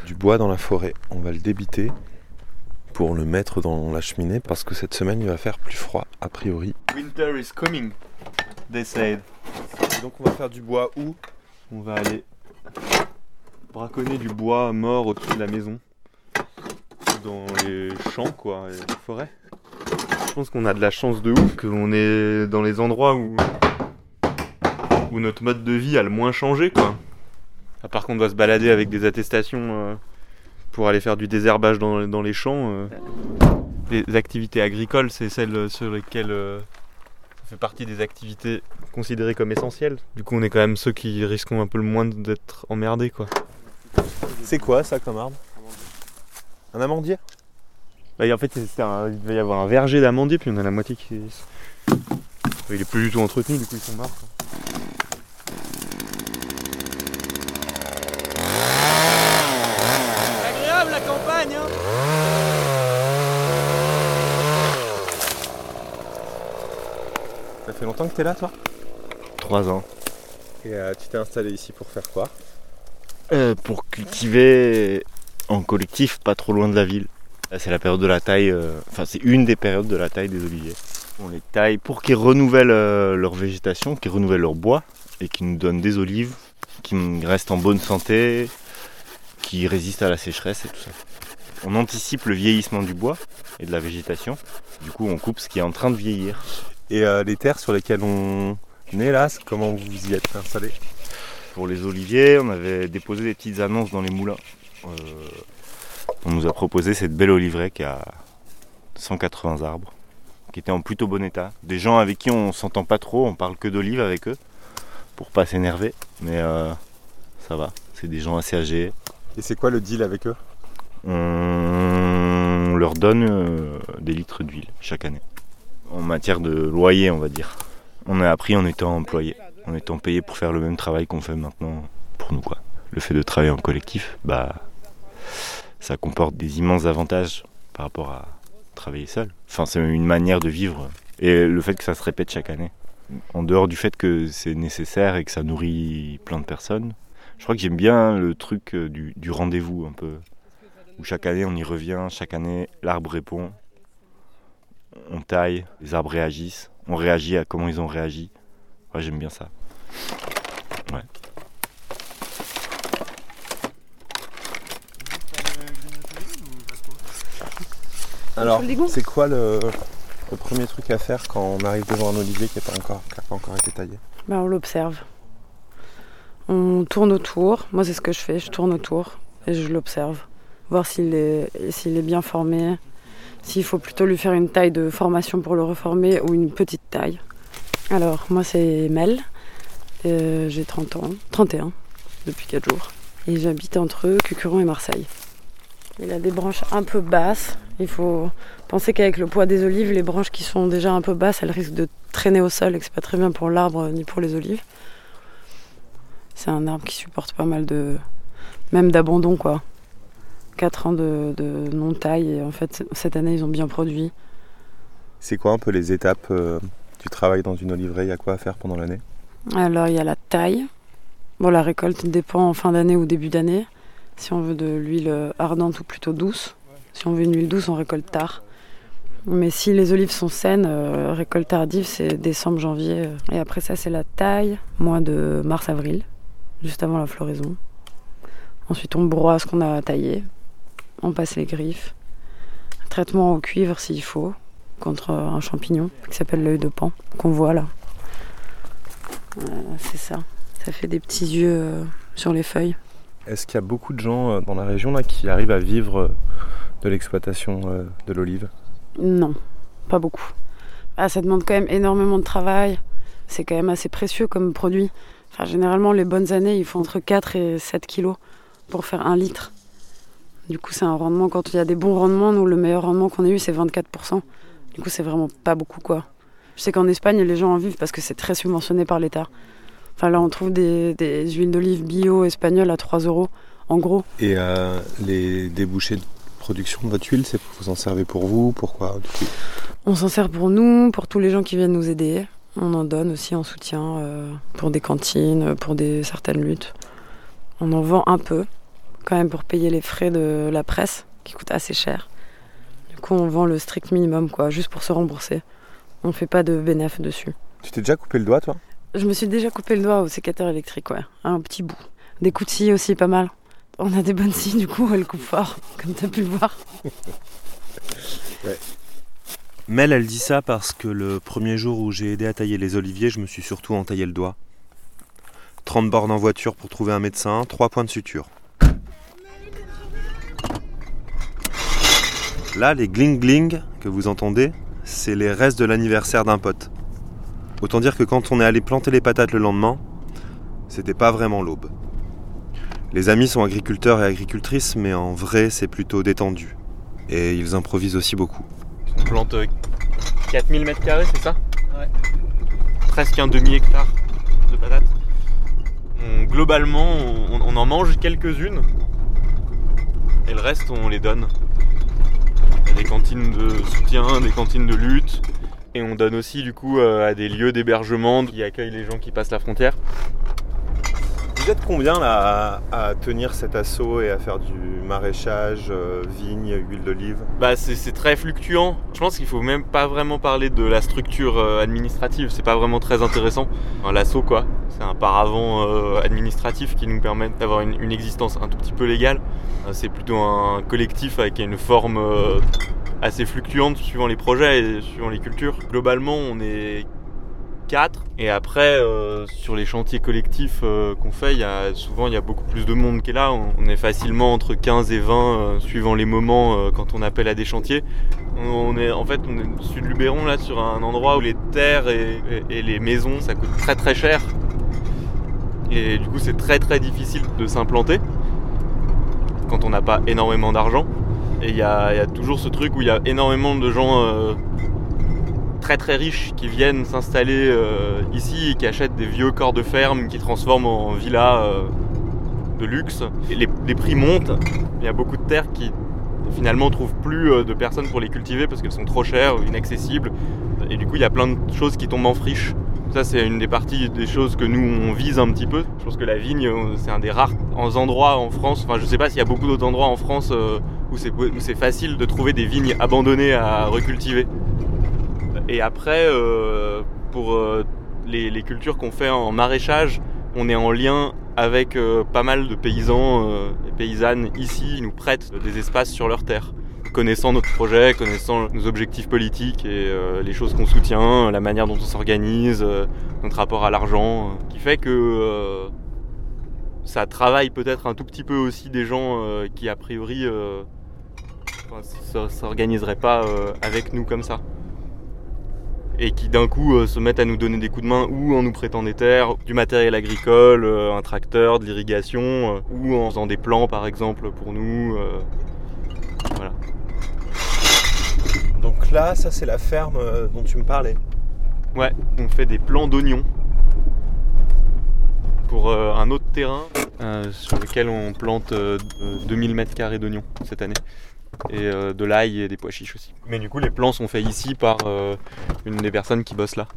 du bois dans la forêt. On va le débiter pour le mettre dans la cheminée parce que cette semaine il va faire plus froid a priori. Winter is coming, they said. Et donc on va faire du bois où On va aller braconner du bois mort au-dessus de la maison. Dans les champs, quoi, et les forêts. Je pense qu'on a de la chance de ouf, qu'on est dans les endroits où, où notre mode de vie a le moins changé, quoi. À part qu'on doit se balader avec des attestations euh, pour aller faire du désherbage dans, dans les champs. euh. Les activités agricoles, c'est celles sur lesquelles euh, fait partie des activités considérées comme essentielles. Du coup, on est quand même ceux qui risquons un peu le moins d'être emmerdés, quoi. C'est quoi ça comme arbre? Un amandier? Bah, en fait, c'était un- il devait y avoir un verger d'amandiers, puis on a la moitié qui. Il est plus du tout entretenu, du coup, ils sont morts. quoi. Agréable la campagne, hein Ça fait longtemps que t'es là toi Trois ans. Et euh, tu t'es installé ici pour faire quoi Euh, pour cultiver en collectif, pas trop loin de la ville. C'est la période de la taille, euh, enfin, c'est une des périodes de la taille des oliviers. On les taille pour qu'ils renouvellent euh, leur végétation, qu'ils renouvellent leur bois et qu'ils nous donnent des olives qui restent en bonne santé, qui résistent à la sécheresse et tout ça. On anticipe le vieillissement du bois et de la végétation. Du coup, on coupe ce qui est en train de vieillir. Et euh, les terres sur lesquelles on est là, comment vous y êtes installé? Pour les oliviers, on avait déposé des petites annonces dans les moulins. Euh, on nous a proposé cette belle oliveraie qui a 180 arbres, qui était en plutôt bon état. Des gens avec qui on s'entend pas trop, on parle que d'olives avec eux, pour pas s'énerver, mais euh, ça va. C'est des gens assez âgés. Et c'est quoi le deal avec eux? On leur donne euh, des litres d'huile chaque année. En matière de loyer, on va dire. On a appris en étant employé, en étant payé pour faire le même travail qu'on fait maintenant pour nous. Quoi. Le fait de travailler en collectif, bah, ça comporte des immenses avantages par rapport à travailler seul. Enfin, c'est une manière de vivre. Et le fait que ça se répète chaque année. En dehors du fait que c'est nécessaire et que ça nourrit plein de personnes, je crois que j'aime bien le truc euh, du, du rendez-vous un peu. Où chaque année on y revient, chaque année l'arbre répond, on taille, les arbres réagissent, on réagit à comment ils ont réagi. Ouais, j'aime bien ça. Ouais. Alors, c'est quoi le, le premier truc à faire quand on arrive devant un olivier qui n'a pas, encore- qui a pas encore été taillé? Bah, on l'observe. On tourne autour. Moi, c'est ce que je fais. Je tourne autour et je l'observe. Voir s'il est, s'il est bien formé. S'il faut plutôt lui faire une taille de formation pour le reformer ou une petite taille. Alors, moi, c'est Mel. Euh, J'ai 30 ans. 31 depuis 4 jours. Et j'habite entre Cucuron et Marseille. Il a des branches un peu basses Il faut penser qu'avec le poids des olives, les branches qui sont déjà un peu basses, elles risquent de traîner au sol et que c'est pas très bien pour l'arbre ni pour les olives. C'est un arbre qui supporte pas mal de. même d'abandon quoi. 4 ans de, de non-taille et en fait cette année ils ont bien produit. C'est quoi un peu les étapes euh, du travail dans une oliveraie Il y a quoi à faire pendant l'année? Alors il y a la taille. Bon, la récolte dépend en fin d'année ou début d'année. Si on veut de l'huile euh, ardente ou plutôt douce. Si on veut une huile douce, on récolte tard. Mais si les olives sont saines, euh, récolte tardive, c'est décembre, janvier. Et après ça, c'est la taille, mois de mars-avril, juste avant la floraison. Ensuite, on broie ce qu'on a taillé. On passe les griffes. Traitement au cuivre s'il faut, contre euh, un champignon qui s'appelle l'œil de pan, qu'on voit là. Voilà, c'est ça. Ça fait des petits yeux euh, sur les feuilles. Est-ce qu'il y a beaucoup de gens euh, dans la région là, qui arrivent à vivre euh, de l'exploitation euh, de l'olive? Non, pas beaucoup. Ah, ça demande quand même énormément de travail. C'est quand même assez précieux comme produit. Enfin, généralement, les bonnes années, il faut entre 4 et 7 kilos pour faire un litre. Du coup, c'est un rendement, quand il y a des bons rendements, nous, le meilleur rendement qu'on ait eu, c'est 24%. Du coup, c'est vraiment pas beaucoup, quoi. Je sais qu'en Espagne, les gens en vivent parce que c'est très subventionné par l'État. Enfin, là, on trouve des, des huiles d'olive bio espagnoles à 3 euros, en gros. Et euh, les débouchés de production de votre huile, c'est vous en servez pour vous Pourquoi On s'en sert pour nous, pour tous les gens qui viennent nous aider. On en donne aussi en soutien euh, pour des cantines, pour des certaines luttes. On en vend un peu, quand même pour payer les frais de la presse, qui coûtent assez cher. Du coup, on vend le strict minimum, quoi, juste pour se rembourser. On fait pas de bénéfice dessus. Tu t'es déjà coupé le doigt, toi? Je me suis déjà coupé le doigt au sécateur électrique, ouais, un petit bout. Des coups de scie aussi, pas mal. On a des bonnes scies, du coup, elles coupent fort, comme tu as pu le voir. Mel, elle dit ça parce que le premier jour où j'ai aidé à tailler les oliviers, je me suis surtout entaillé le doigt. 30 bornes en voiture pour trouver un médecin, 3 points de suture. Là, les gling-gling que vous entendez, c'est les restes de l'anniversaire d'un pote. Autant dire que quand on est allé planter les patates le lendemain, c'était pas vraiment l'aube. Les amis sont agriculteurs et agricultrices, mais en vrai, c'est plutôt détendu. Et ils improvisent aussi beaucoup. On plante euh, 4000 mètres carrés, c'est ça? Ouais. Presque un demi-hectare de patates. On- globalement, on, on en mange quelques-unes. Et le reste, on les donne. Des cantines de soutien, des cantines de lutte. Et on donne aussi, du coup, euh, à des lieux d'hébergement qui accueillent les gens qui passent la frontière. Vous êtes combien là à, tenir cet assaut et à faire du maraîchage, euh, vigne, huile d'olive? Bah c'est très fluctuant. Je pense qu'il faut même pas vraiment parler de la structure euh, administrative. C'est pas vraiment très intéressant. Lasso quoi. C'est un paravent euh, administratif qui nous permet d'avoir une, une existence un tout petit peu légale. Euh, C'est plutôt un collectif avec une forme assez fluctuante suivant les projets et suivant les cultures. Globalement, on est Et après, euh, sur les chantiers collectifs euh, qu'on fait, y a, souvent il y a beaucoup plus de monde qui est là. On, est facilement entre 15 et 20 euh, suivant les moments quand on appelle à des chantiers. On est en fait on est sud Luberon là sur un endroit où les terres et, les maisons ça coûte très très cher. Et du coup c'est très très difficile de s'implanter quand on n'a pas énormément d'argent. Et il y a, toujours ce truc où il y a énormément de gens très très riches qui viennent s'installer euh, ici et qui achètent des vieux corps de ferme qui transforment en villas euh, de luxe. Les, prix montent. Il y a beaucoup de terres qui finalement trouvent plus euh, de personnes pour les cultiver parce qu'elles sont trop chères, inaccessibles. Et du coup, il y a plein de choses qui tombent en friche. Ça, c'est une des parties des choses que nous, on vise un petit peu. Je pense que la vigne, c'est un des rares endroits en France. Enfin, je sais pas s'il y a beaucoup d'autres endroits en France où c'est facile de trouver des vignes abandonnées à recultiver. Et après, euh, pour euh, les, cultures qu'on fait en maraîchage, on est en lien avec euh, pas mal de paysans et paysannes ici. Ils nous prêtent des espaces sur leur terre. Connaissant notre projet, connaissant nos objectifs politiques et les choses qu'on soutient, la manière dont on s'organise, notre rapport à l'argent, qui fait que ça travaille peut-être un tout petit peu aussi des gens qui a priori s- s'organiseraient pas avec nous comme ça et qui d'un coup euh, se mettent à nous donner des coups de main ou en nous prêtant des terres, du matériel agricole, euh, un tracteur, de l'irrigation, euh, ou en faisant des plans par exemple pour nous. voilà. là, ça c'est la ferme dont tu me parlais. Ouais, on fait des plants d'oignons pour un autre terrain sur lequel on plante euh, de- 2000 mètres carrés d'oignons cette année. Et euh, de l'ail et des pois chiches aussi. Mais du coup, les plants sont faits ici par euh, une des personnes qui bosse là.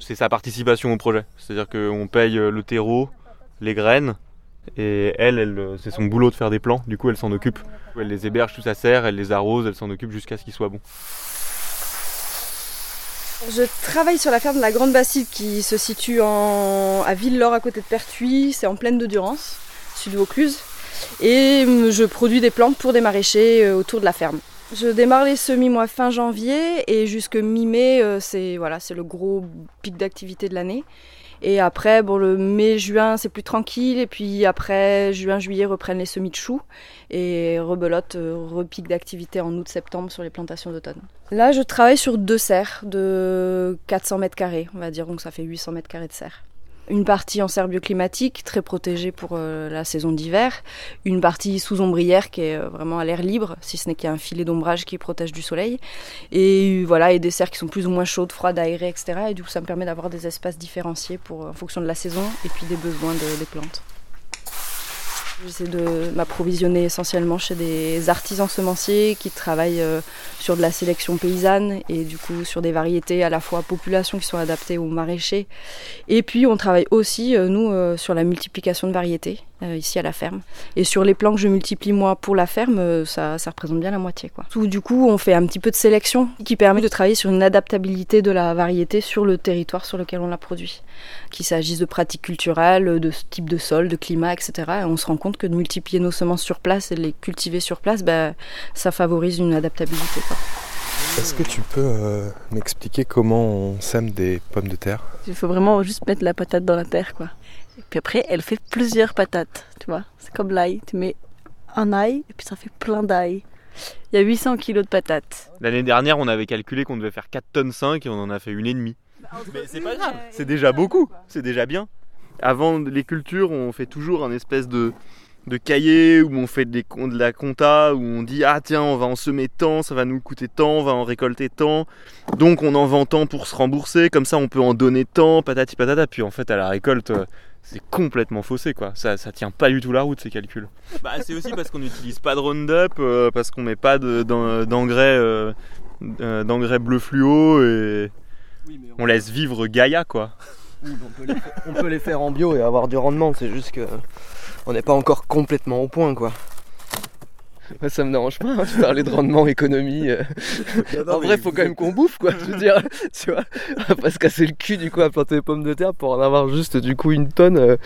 C'est sa participation au projet. C'est-à-dire qu'on paye euh, le terreau, les graines, et elle, elle c'est son boulot de faire des plants. Du coup, elle s'en occupe. Elle les héberge sous sa serre, elle les arrose, elle s'en occupe jusqu'à ce qu'ils soient bons. Je travaille sur la ferme de la Grande Bastide qui se situe en... à Ville-Laure à côté de Pertuis, c'est en plaine de Durance, sud Vaucluse. Et hum, je produis des plantes pour des maraîchers euh, autour de la ferme. Je démarre les semis moi fin janvier et jusque mi-mai, euh, c'est voilà, c'est le gros pic d'activité de l'année. Et après, bon, le mai-juin, c'est plus tranquille. Et puis après, juin-juillet, reprennent les semis de choux. Et rebelote, euh, repic d'activité en août-septembre sur les plantations d'automne. Là, je travaille sur deux serres de 400 mètres carrés, on va dire. Donc ça fait 800 mètres carrés de serre. Une partie en serre bioclimatique, très protégée pour euh, la saison d'hiver. Une partie sous ombrière qui est euh, vraiment à l'air libre, si ce n'est qu'il y a un filet d'ombrage qui protège du soleil. Et euh, voilà, et des serres qui sont plus ou moins chaudes, froides, aérées, etc. Et du coup, ça me permet d'avoir des espaces différenciés pour, en fonction de la saison et puis des besoins de- des plantes. J'essaie de m'approvisionner essentiellement chez des artisans semenciers qui travaillent euh, sur de la sélection paysanne et du coup sur des variétés à la fois population qui sont adaptées aux maraîchers. Et puis on travaille aussi, euh, nous, euh, sur la multiplication de variétés ici à la ferme. Et sur les plants que je multiplie moi pour la ferme, ça, ça représente bien la moitié. Quoi. Du coup, on fait un petit peu de sélection qui permet de travailler sur une adaptabilité de la variété sur le territoire sur lequel on la produit. Qu'il s'agisse de pratiques culturelles, de type de sol, de climat, etc. Et on se rend que de multiplier nos semences sur place et de les cultiver sur place, bah, ça favorise une adaptabilité. Quoi. Est-ce que tu peux euh, m'expliquer comment on sème des pommes de terre? Il faut vraiment juste mettre la patate dans la terre, quoi. Et puis après, elle fait plusieurs patates, tu vois. C'est comme l'ail. Tu mets un ail et puis ça fait plein d'ail. Il y a 800 kilos de patates. L'année dernière, on avait calculé qu'on devait faire 4 tonnes 5 et on en a fait une et demie. Mais c'est pas grave, c'est déjà beaucoup, c'est déjà bien. Avant les cultures, on fait toujours un espèce de, de cahier où on fait des, de la compta, où on dit ah tiens on va en semer tant, ça va nous coûter tant, on va en récolter tant, donc on en vend tant pour se rembourser, comme ça on peut en donner tant, patati patata, puis en fait à la récolte euh, c'est complètement faussé quoi, ça, ça tient pas du tout la route ces calculs. Bah c'est aussi parce qu'on n'utilise pas de Roundup, euh, parce qu'on met pas de- d'en- d'engrais euh, euh, d'engrais bleu fluo et on laisse vivre Gaïa quoi. Oui, on, peut les faire, on peut les faire en bio et avoir du rendement, c'est juste que on n'est pas encore complètement au point quoi. Moi, ça me dérange pas, hein, de parler de rendement, économie. euh. non, en vrai, faut quand même qu'on bouffe quoi, je veux dire, tu vois. On va pas se casser le cul du coup à planter des pommes de terre pour en avoir juste du coup une tonne euh,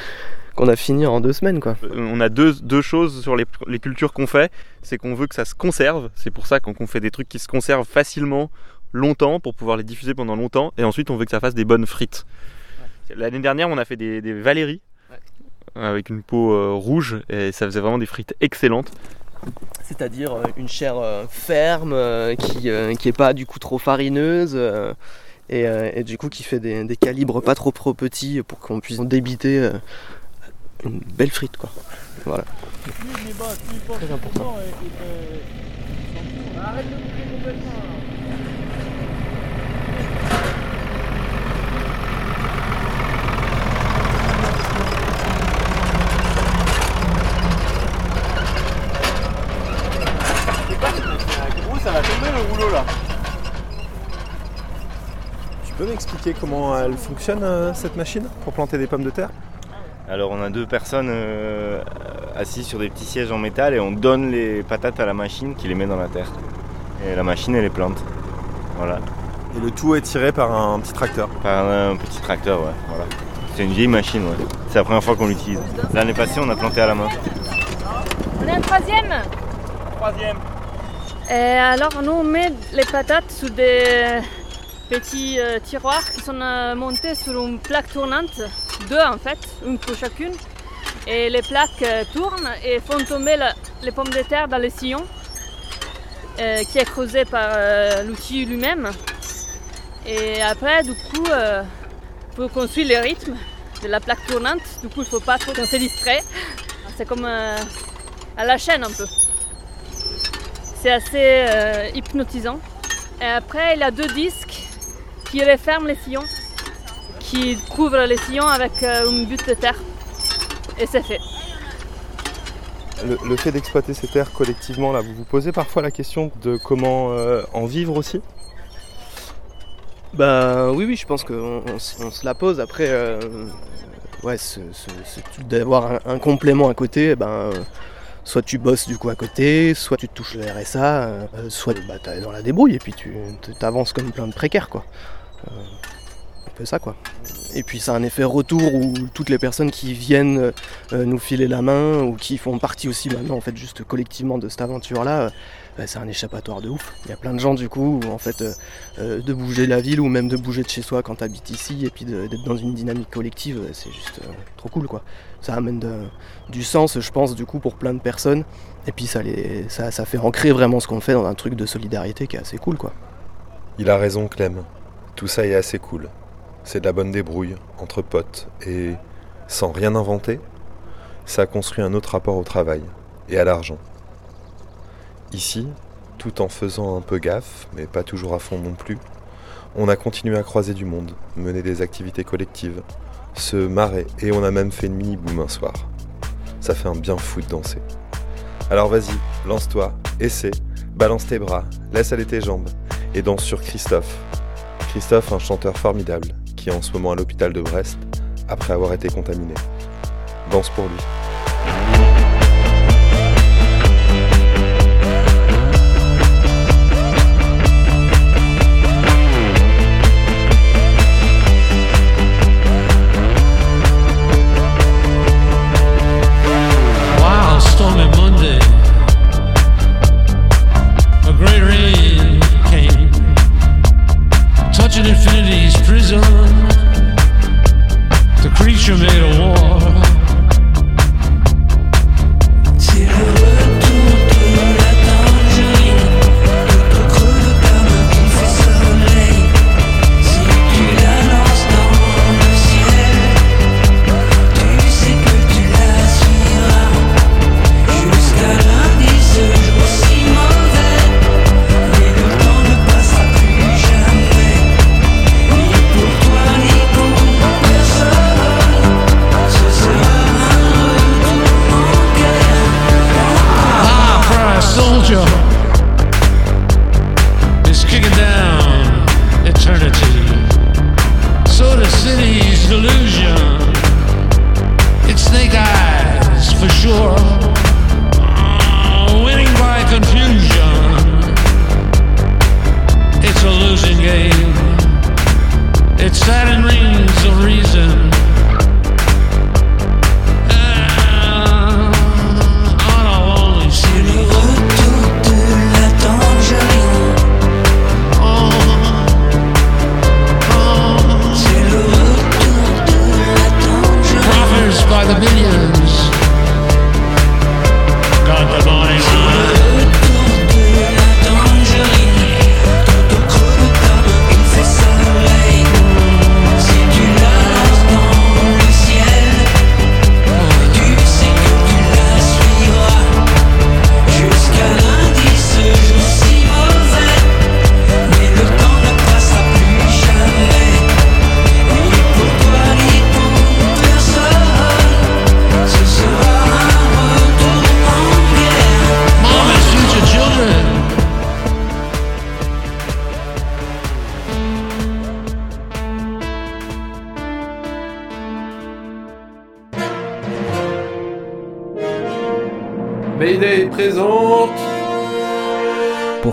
qu'on a fini en deux semaines quoi. Euh, On a deux, deux choses sur les, les cultures qu'on fait, c'est qu'on veut que ça se conserve, c'est pour ça qu'on qu'on fait des trucs qui se conservent facilement, longtemps, pour pouvoir les diffuser pendant longtemps, et ensuite on veut que ça fasse des bonnes frites. L'année dernière on a fait des, des Valéries, avec une peau euh, rouge, et ça faisait vraiment des frites excellentes. C'est-à-dire euh, une chair euh, ferme euh, qui, euh, qui est pas du coup trop farineuse euh, et, euh, et du coup qui fait des, des calibres pas trop trop petits pour qu'on puisse en débiter euh, une belle frite quoi. Voilà. Très important. Ça va tomber le rouleau là. Tu peux m'expliquer comment elle fonctionne euh, cette machine pour planter des pommes de terre? Alors on a deux personnes euh, assises sur des petits sièges en métal et on donne les patates à la machine qui les met dans la terre. Et la machine elle les plante. Voilà. Et le tout est tiré par un petit tracteur Par un petit tracteur, ouais. Voilà. C'est une vieille machine, ouais. C'est la première fois qu'on l'utilise. L'année passée on a planté à la main. On est un troisième Troisième. Et alors, nous, on met les patates sous des petits euh, tiroirs qui sont euh, montés sur une plaque tournante, deux en fait, une pour chacune. Et les plaques euh, tournent et font tomber les pommes de terre dans le sillon, euh, qui est creusé par euh, l'outil lui-même. Et après, du coup, euh, pour construire le rythme de la plaque tournante, du coup, il ne faut pas trop qu'on se. C'est comme euh, à la chaîne un peu. C'est assez euh, hypnotisant. Et après, il y a deux disques qui referment les sillons, qui couvrent les sillons avec euh, une butte de terre. Et c'est fait. Le, le fait d'exploiter ces terres collectivement, là, vous vous posez parfois la question de comment euh, en vivre aussi? Bah oui, oui, je pense qu'on on s- on se la pose. Après, euh, ouais, ce, ce- ce truc d'avoir un, un complément à côté, eh ben, euh, soit tu bosses du coup à côté, soit tu touches le RSA, euh, soit bah, t'es dans la débrouille et puis tu t'avances comme plein de précaires, quoi. Euh, un peu ça, quoi. Et puis ça a un effet retour où toutes les personnes qui viennent euh, nous filer la main ou qui font partie aussi maintenant, en fait, juste collectivement de cette aventure-là, euh, bah, c'est un échappatoire de ouf. Il y a plein de gens du coup, en fait, euh, euh, de bouger la ville ou même de bouger de chez soi quand t'habites ici et puis d'être dans une dynamique collective, euh, c'est juste euh, trop cool quoi. Ça amène du sens, je pense, du coup pour plein de personnes. Et puis ça, les, ça, ça fait ancrer vraiment ce qu'on fait dans un truc de solidarité qui est assez cool quoi. Il a raison, Clem. Tout ça est assez cool. C'est de la bonne débrouille, entre potes, et sans rien inventer, ça a construit un autre rapport au travail et à l'argent. Ici, tout en faisant un peu gaffe, mais pas toujours à fond non plus, on a continué à croiser du monde, mener des activités collectives, se marrer, et on a même fait une mini-boom un soir. Ça fait un bien fou de danser. Alors vas-y, lance-toi, essaie, balance tes bras, laisse aller tes jambes, et danse sur Christophe. Christophe, un chanteur formidable, qui est en ce moment à l'hôpital de Brest, après avoir été contaminé. Danse pour lui.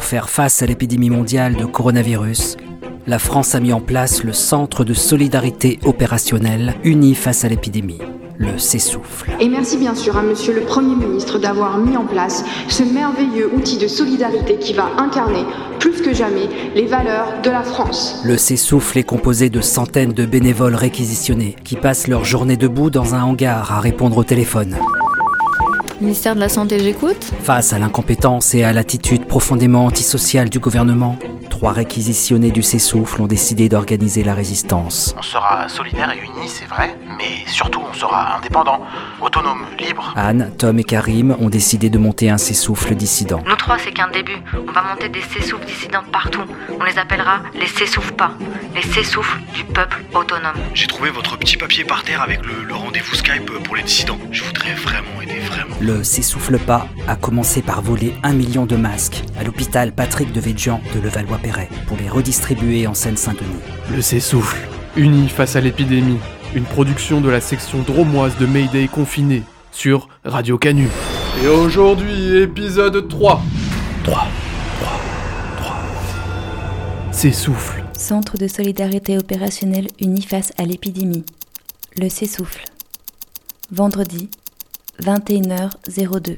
Faire face à l'épidémie mondiale de coronavirus, la France a mis en place le Centre de solidarité opérationnelle uni face à l'épidémie, le CESouffle. Et merci bien sûr à Monsieur le Premier ministre d'avoir mis en place ce merveilleux outil de solidarité qui va incarner plus que jamais les valeurs de la France. Le CESouffle est composé de centaines de bénévoles réquisitionnés qui passent leur journée debout dans un hangar à répondre au téléphone. Ministère de la Santé, j'écoute. Face à l'incompétence et à l'attitude profondément antisociale du gouvernement, trois réquisitionnés du Cessouffle ont décidé d'organiser la résistance. On sera solidaire et unis, c'est vrai, mais surtout on sera indépendant, autonome, libre. Anne, Tom et Karim ont décidé de monter un Cessouffle dissident. Nous trois, c'est qu'un début. On va monter des Cessoufles dissidents partout. On les appellera les Cessoufles pas. Les Cessoufles du peuple autonome. J'ai trouvé votre petit papier par terre avec le, le rendez-vous Skype pour les dissidents. Je voudrais vraiment aider, vraiment. Le S'essouffle pas a commencé par voler un million de masques à l'hôpital Patrick de Védian de Levallois-Perret pour les redistribuer en Seine-Saint-Denis. Le S'essouffle, uni face à l'épidémie, une production de la section dromoise de Mayday confiné sur Radio Canu. Et aujourd'hui, épisode 3. 3. 3. 3. S'essouffle. Centre de solidarité opérationnelle uni face à l'épidémie. Le S'essouffle. Vendredi, 21h02.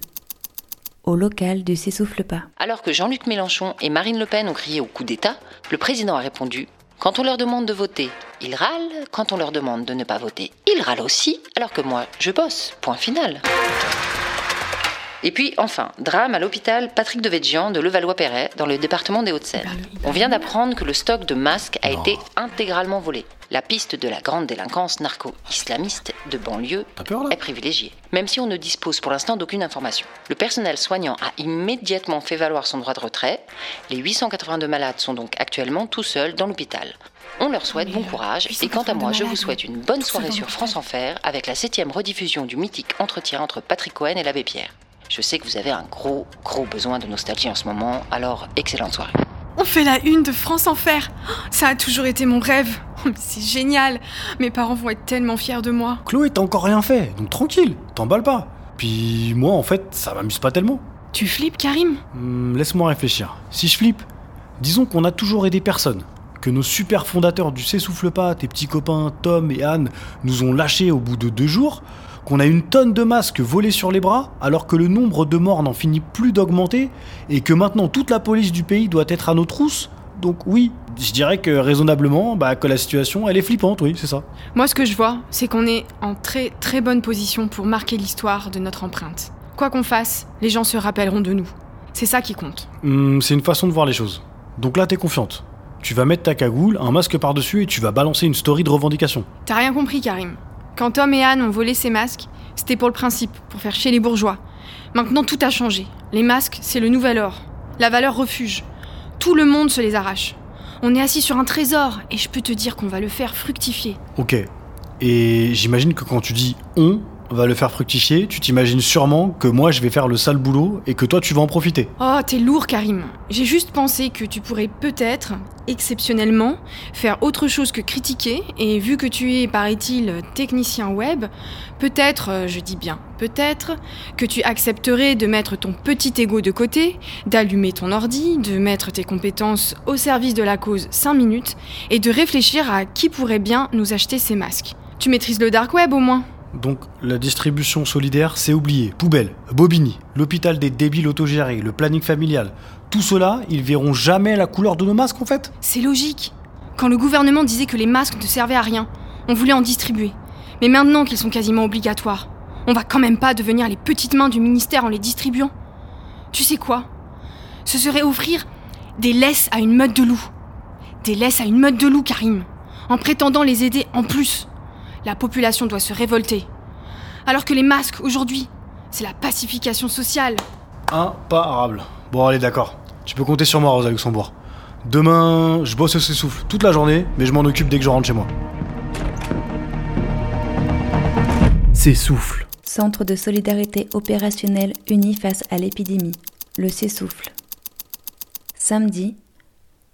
Au local du S'essouffle pas. Alors que Jean-Luc Mélenchon et Marine Le Pen ont crié au coup d'État, le président a répondu Quand on leur demande de voter, ils râlent. Quand on leur demande de ne pas voter, ils râlent aussi. Alors que moi, je bosse. Point final. Et puis, enfin, drame à l'hôpital Patrick de Védian de Levallois-Perret, dans le département des Hauts-de-Seine. On vient d'apprendre que le stock de masques a été intégralement volé. La piste de la grande délinquance narco-islamiste de banlieue est privilégiée, même si on ne dispose pour l'instant d'aucune information. Le personnel soignant a immédiatement fait valoir son droit de retrait. Les 882 malades sont donc actuellement tout seuls dans l'hôpital. On leur souhaite bon courage et quant à moi, je vous souhaite une bonne soirée sur France Enfer avec la septième rediffusion du mythique entretien entre Patrick Cohen et l'abbé Pierre. Je sais que vous avez un gros, gros besoin de nostalgie en ce moment, alors excellente soirée. On fait la une de France Enfer. Ça a toujours été mon rêve. Mais C'est génial. Mes parents vont être tellement fiers de moi. Chloé, t'as encore rien fait, donc tranquille, t'emballes pas. Puis moi, en fait, ça m'amuse pas tellement. Tu flippes, Karim? Hmm, Laisse-moi réfléchir. Si je flippe, disons qu'on a toujours aidé personne. Que nos super fondateurs du S'essouffle pas, tes petits copains Tom et Anne, nous ont lâchés au bout de deux jours. Qu'on a une tonne de masques volés sur les bras, alors que le nombre de morts n'en finit plus d'augmenter, et que maintenant toute la police du pays doit être à nos trousses. Donc oui, je dirais que raisonnablement, bah, que la situation, elle est flippante, oui, c'est ça. Moi, ce que je vois, c'est qu'on est en très très bonne position pour marquer l'histoire de notre empreinte. Quoi qu'on fasse, les gens se rappelleront de nous. C'est ça qui compte. Hmm, c'est une façon de voir les choses. Donc là, t'es confiante. Tu vas mettre ta cagoule, un masque par-dessus et tu vas balancer une story de revendication. T'as rien compris, Karim. Quand Tom et Anne ont volé ces masques, c'était pour le principe, pour faire chier les bourgeois. Maintenant, tout a changé. Les masques, c'est le nouvel or. La valeur refuge. Tout le monde se les arrache. On est assis sur un trésor, et je peux te dire qu'on va le faire fructifier. Ok. Et j'imagine que quand tu dis on va le faire fructifier, tu t'imagines sûrement que moi je vais faire le sale boulot et que toi tu vas en profiter. Oh, t'es lourd, Karim. J'ai juste pensé que tu pourrais peut-être, exceptionnellement, faire autre chose que critiquer, et vu que tu es, paraît-il, technicien web, peut-être, euh, je dis bien peut-être, que tu accepterais de mettre ton petit ego de côté, d'allumer ton ordi, de mettre tes compétences au service de la cause 5 minutes, et de réfléchir à qui pourrait bien nous acheter ces masques. Tu maîtrises le dark web au moins Donc la distribution solidaire, c'est oublié. Poubelle, Bobigny, l'hôpital des débiles autogérés, le planning familial. Tout cela, ils verront jamais la couleur de nos masques en fait C'est logique. Quand le gouvernement disait que les masques ne servaient à rien, on voulait en distribuer. Mais maintenant qu'ils sont quasiment obligatoires, on va quand même pas devenir les petites mains du ministère en les distribuant. Tu sais quoi? Ce serait offrir des laisses à une meute de loups. Des laisses à une meute de loups, Karim. En prétendant les aider en plus. La population doit se révolter. Alors que les masques, aujourd'hui, c'est la pacification sociale. Imparable. Bon allez d'accord. Tu peux compter sur moi Rosa Luxembourg. Demain, je bosse au s'essouffle toute la journée, mais je m'en occupe dès que je rentre chez moi. S'essouffle. Centre de solidarité opérationnelle uni face à l'épidémie. Le S'essouffle. Samedi,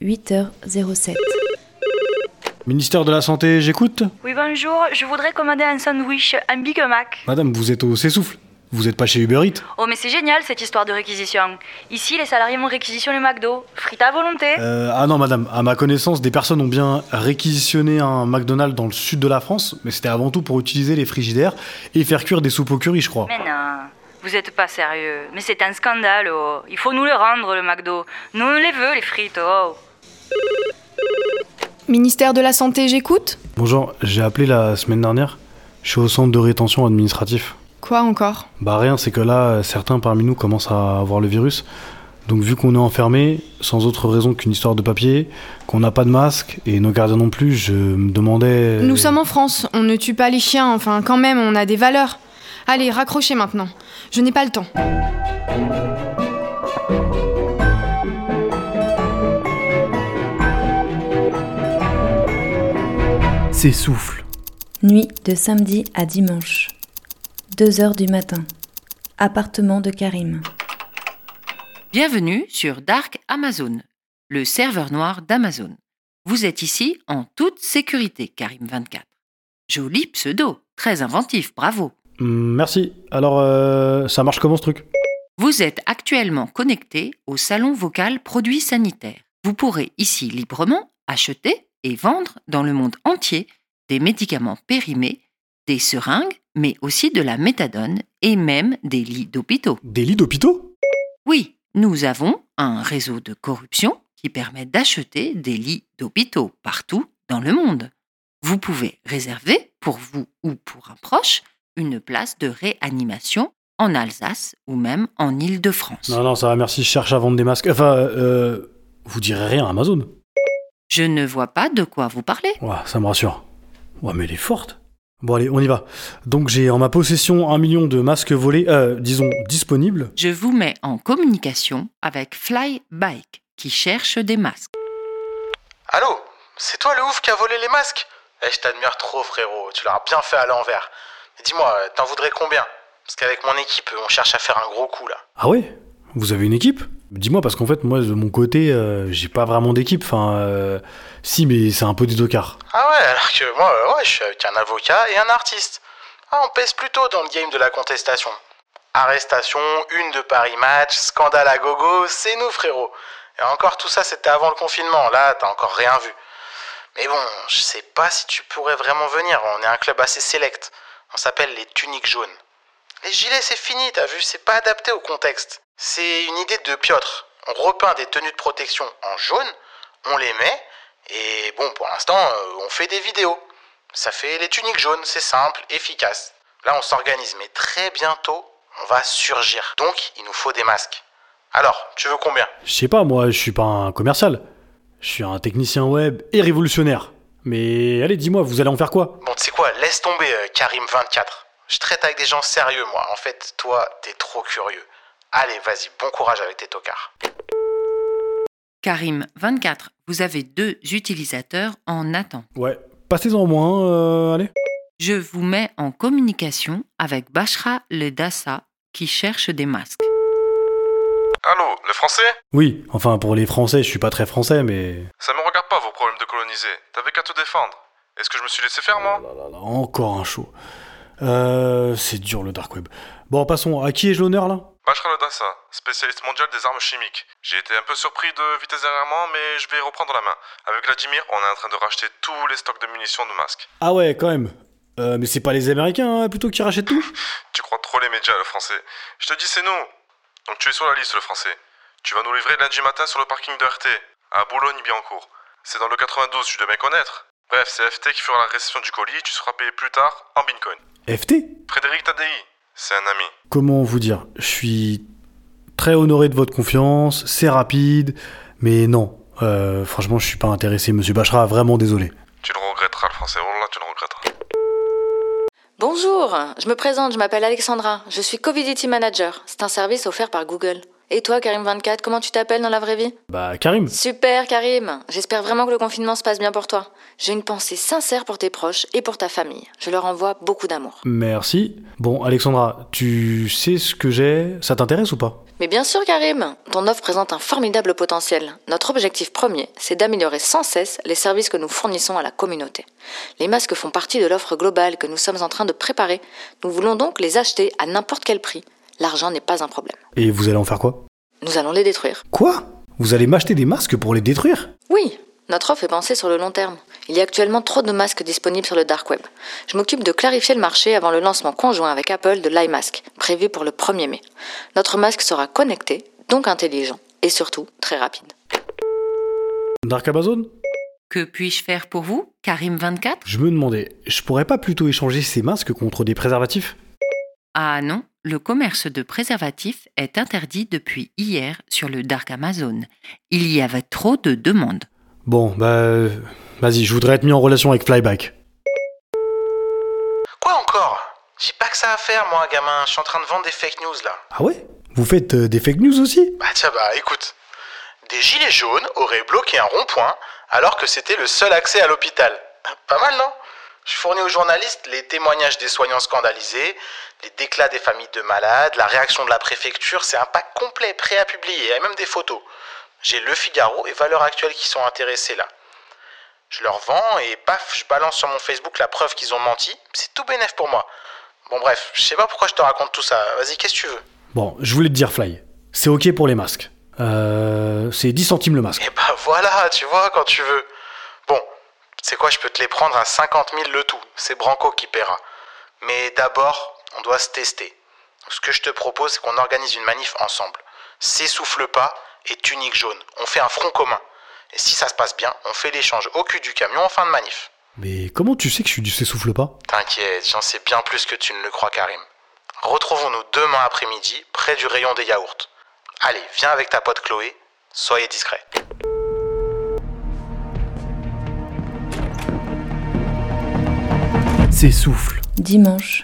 8h07. Ministère de la Santé, j'écoute Oui, bonjour, je voudrais commander un sandwich, un Big Mac. Madame, vous êtes au s'essouffle. Vous êtes pas chez Uber Eats Oh, mais c'est génial cette histoire de réquisition. Ici, les salariés vont réquisitionner le McDo. Frites à volonté. Euh, ah non, madame, à ma connaissance, des personnes ont bien réquisitionné un McDonald's dans le sud de la France, mais c'était avant tout pour utiliser les frigidaires et faire cuire des soupes au curry, je crois. Mais non, vous êtes pas sérieux. Mais c'est un scandale, oh. Il faut nous le rendre, le McDo. Nous, on les veut, les frites, oh. Ministère de la Santé, j'écoute Bonjour, j'ai appelé la semaine dernière. Je suis au centre de rétention administratif. Quoi encore? Bah rien, c'est que là, certains parmi nous commencent à avoir le virus. Donc vu qu'on est enfermé, sans autre raison qu'une histoire de papier, qu'on n'a pas de masque, et nos gardiens non plus, je me demandais... Nous sommes en France, on ne tue pas les chiens, enfin quand même, on a des valeurs. Allez, raccrochez maintenant. Je n'ai pas le temps. S'essouffle. Nuit de samedi à dimanche. 2 heures du matin. Appartement de Karim. Bienvenue sur Dark Amazon, le serveur noir d'Amazon. Vous êtes ici en toute sécurité, Karim24. Joli pseudo, très inventif, bravo. Hmm, Merci. Alors, euh, ça marche comment ce truc? Vous êtes actuellement connecté au salon vocal produits sanitaires. Vous pourrez ici librement acheter et vendre dans le monde entier des médicaments périmés, des seringues, mais aussi de la méthadone et même des lits d'hôpitaux. Des lits d'hôpitaux? Oui, nous avons un réseau de corruption qui permet d'acheter des lits d'hôpitaux partout dans le monde. Vous pouvez réserver pour vous ou pour un proche une place de réanimation en Alsace ou même en Île-de-France. Non, non, ça va, merci, je cherche à vendre des masques. Enfin, euh, vous direz rien à Amazon Je ne vois pas de quoi vous parlez. Ouais, ça me rassure. Ouais, mais elle est forte. Bon, allez, on y va. Donc, j'ai en ma possession un million de masques volés, euh, disons, disponibles. Je vous mets en communication avec Flybike qui cherche des masques. Allô C'est toi le ouf qui a volé les masques? Eh, je t'admire trop, frérot. Tu l'as bien fait à l'envers. Mais dis-moi, euh, t'en voudrais combien? Parce qu'avec mon équipe, on cherche à faire un gros coup là. Ah ouais? Vous avez une équipe? Dis-moi, parce qu'en fait, moi, de mon côté, euh, j'ai pas vraiment d'équipe. Enfin, euh, si, mais c'est un peu des tocards. Ah ouais, alors que moi, euh, je suis avec un avocat et un artiste. Ah, on pèse plutôt dans le game de la contestation. Arrestation, une de Paris Match, scandale à gogo, c'est nous, frérot. Et encore tout ça, c'était avant le confinement. Là, t'as encore rien vu. Mais bon, je sais pas si tu pourrais vraiment venir. On est un club assez select. On s'appelle les tuniques jaunes. Les gilets, c'est fini, t'as vu, c'est pas adapté au contexte. C'est une idée de Piotr. On repeint des tenues de protection en jaune, on les met, et bon, pour l'instant, euh, on fait des vidéos. Ça fait les tuniques jaunes, c'est simple, efficace. Là, on s'organise, mais très bientôt, on va surgir. Donc, il nous faut des masques. Alors, tu veux combien? Je sais pas, moi, je suis pas un commercial. Je suis un technicien web et révolutionnaire. Mais allez, dis-moi, vous allez en faire quoi? Bon, tu sais quoi, laisse tomber euh, Karim24. Je traite avec des gens sérieux, moi. En fait, toi, t'es trop curieux. Allez, vas-y, bon courage avec tes tocards. Karim 24, vous avez deux utilisateurs en attente. Ouais, passez-en au moins, euh, allez. Je vous mets en communication avec Bashra Le Dassa qui cherche des masques. Allô, le français? Oui, enfin, pour les Français, je suis pas très français, mais... Ça me regarde pas vos problèmes de coloniser. T'avais qu'à te défendre. Est-ce que je me suis laissé faire, moi? Encore un show. Euh, c'est dur le dark web. Bon, passons. À qui ai-je l'honneur là? Bashra Dassa, spécialiste mondial des armes chimiques. J'ai été un peu surpris de vitesse dernièrement, mais je vais reprendre la main. Avec Vladimir, on est en train de racheter tous les stocks de munitions de masques. Ah ouais, quand même. Euh, mais c'est pas les Américains hein, plutôt qui rachètent tout Tu crois trop les médias, le français. Je te dis, c'est nous. Donc tu es sur la liste, le français. Tu vas nous livrer lundi matin sur le parking de RT, à Boulogne-Billancourt. C'est dans le 92, tu dois bien connaître. Bref, c'est FT qui fera la réception du colis, tu seras payé plus tard en Bitcoin. FT Frédéric Tadei, c'est un ami. Comment vous dire Je suis très honoré de votre confiance, c'est rapide, mais non. Euh, franchement, je suis pas intéressé, monsieur Bachra, vraiment désolé. Tu le regretteras, le français. Oh là, tu le regretteras. Bonjour, je me présente, je m'appelle Alexandra, je suis Covidity Manager. C'est un service offert par Google. Et toi, Karim24, comment tu t'appelles dans la vraie vie? Bah, Karim. Super, Karim. J'espère vraiment que le confinement se passe bien pour toi. J'ai une pensée sincère pour tes proches et pour ta famille. Je leur envoie beaucoup d'amour. Merci. Bon, Alexandra, tu sais ce que j'ai? Ça t'intéresse ou pas? Mais bien sûr, Karim, ton offre présente un formidable potentiel. Notre objectif premier, c'est d'améliorer sans cesse les services que nous fournissons à la communauté. Les masques font partie de l'offre globale que nous sommes en train de préparer. Nous voulons donc les acheter à n'importe quel prix. L'argent n'est pas un problème. Et vous allez en faire quoi? Nous allons les détruire. Quoi? Vous allez m'acheter des masques pour les détruire? Oui, notre offre est pensée sur le long terme. Il y a actuellement trop de masques disponibles sur le dark web. Je m'occupe de clarifier le marché avant le lancement conjoint avec Apple de l'iMask, prévu pour le 1er mai. Notre masque sera connecté, donc intelligent, et surtout très rapide. Dark Amazon? Que puis-je faire pour vous, Karim24 Je me demandais, je pourrais pas plutôt échanger ces masques contre des préservatifs? Ah non, le commerce de préservatifs est interdit depuis hier sur le Dark Amazon. Il y avait trop de demandes. Bon, bah. Vas-y, je voudrais être mis en relation avec Flyback. Quoi encore? J'ai pas que ça à faire, moi, gamin. Je suis en train de vendre des fake news là. Ah ouais? Vous faites euh, des fake news aussi? Bah tiens, bah écoute. Des gilets jaunes auraient bloqué un rond-point alors que c'était le seul accès à l'hôpital. Pas mal, non? Je fournis aux journalistes les témoignages des soignants scandalisés, les déclats des familles de malades, la réaction de la préfecture. C'est un pack complet, prêt à publier, et même des photos. J'ai Le Figaro et Valeurs Actuelles qui sont intéressés là. Je leur vends et paf, je balance sur mon Facebook la preuve qu'ils ont menti. C'est tout bénef pour moi. Bon bref, je sais pas pourquoi je te raconte tout ça. Vas-y, qu'est-ce que tu veux? Bon, je voulais te dire, Fly. C'est ok pour les masques. Euh. C'est 10 centimes le masque. Et bah voilà, tu vois, quand tu veux. C'est quoi, je peux te les prendre à 50 000 le tout. C'est Branco qui paiera. Mais d'abord, on doit se tester. Ce que je te propose, c'est qu'on organise une manif ensemble. S'essouffle pas et tunique jaune. On fait un front commun. Et si ça se passe bien, on fait l'échange au cul du camion en fin de manif. Mais comment tu sais que je suis du s'essouffle pas? T'inquiète, j'en sais bien plus que tu ne le crois, Karim. Retrouvons-nous demain après-midi, près du rayon des yaourts. Allez, viens avec ta pote Chloé, soyez discret. S'essouffle. Dimanche,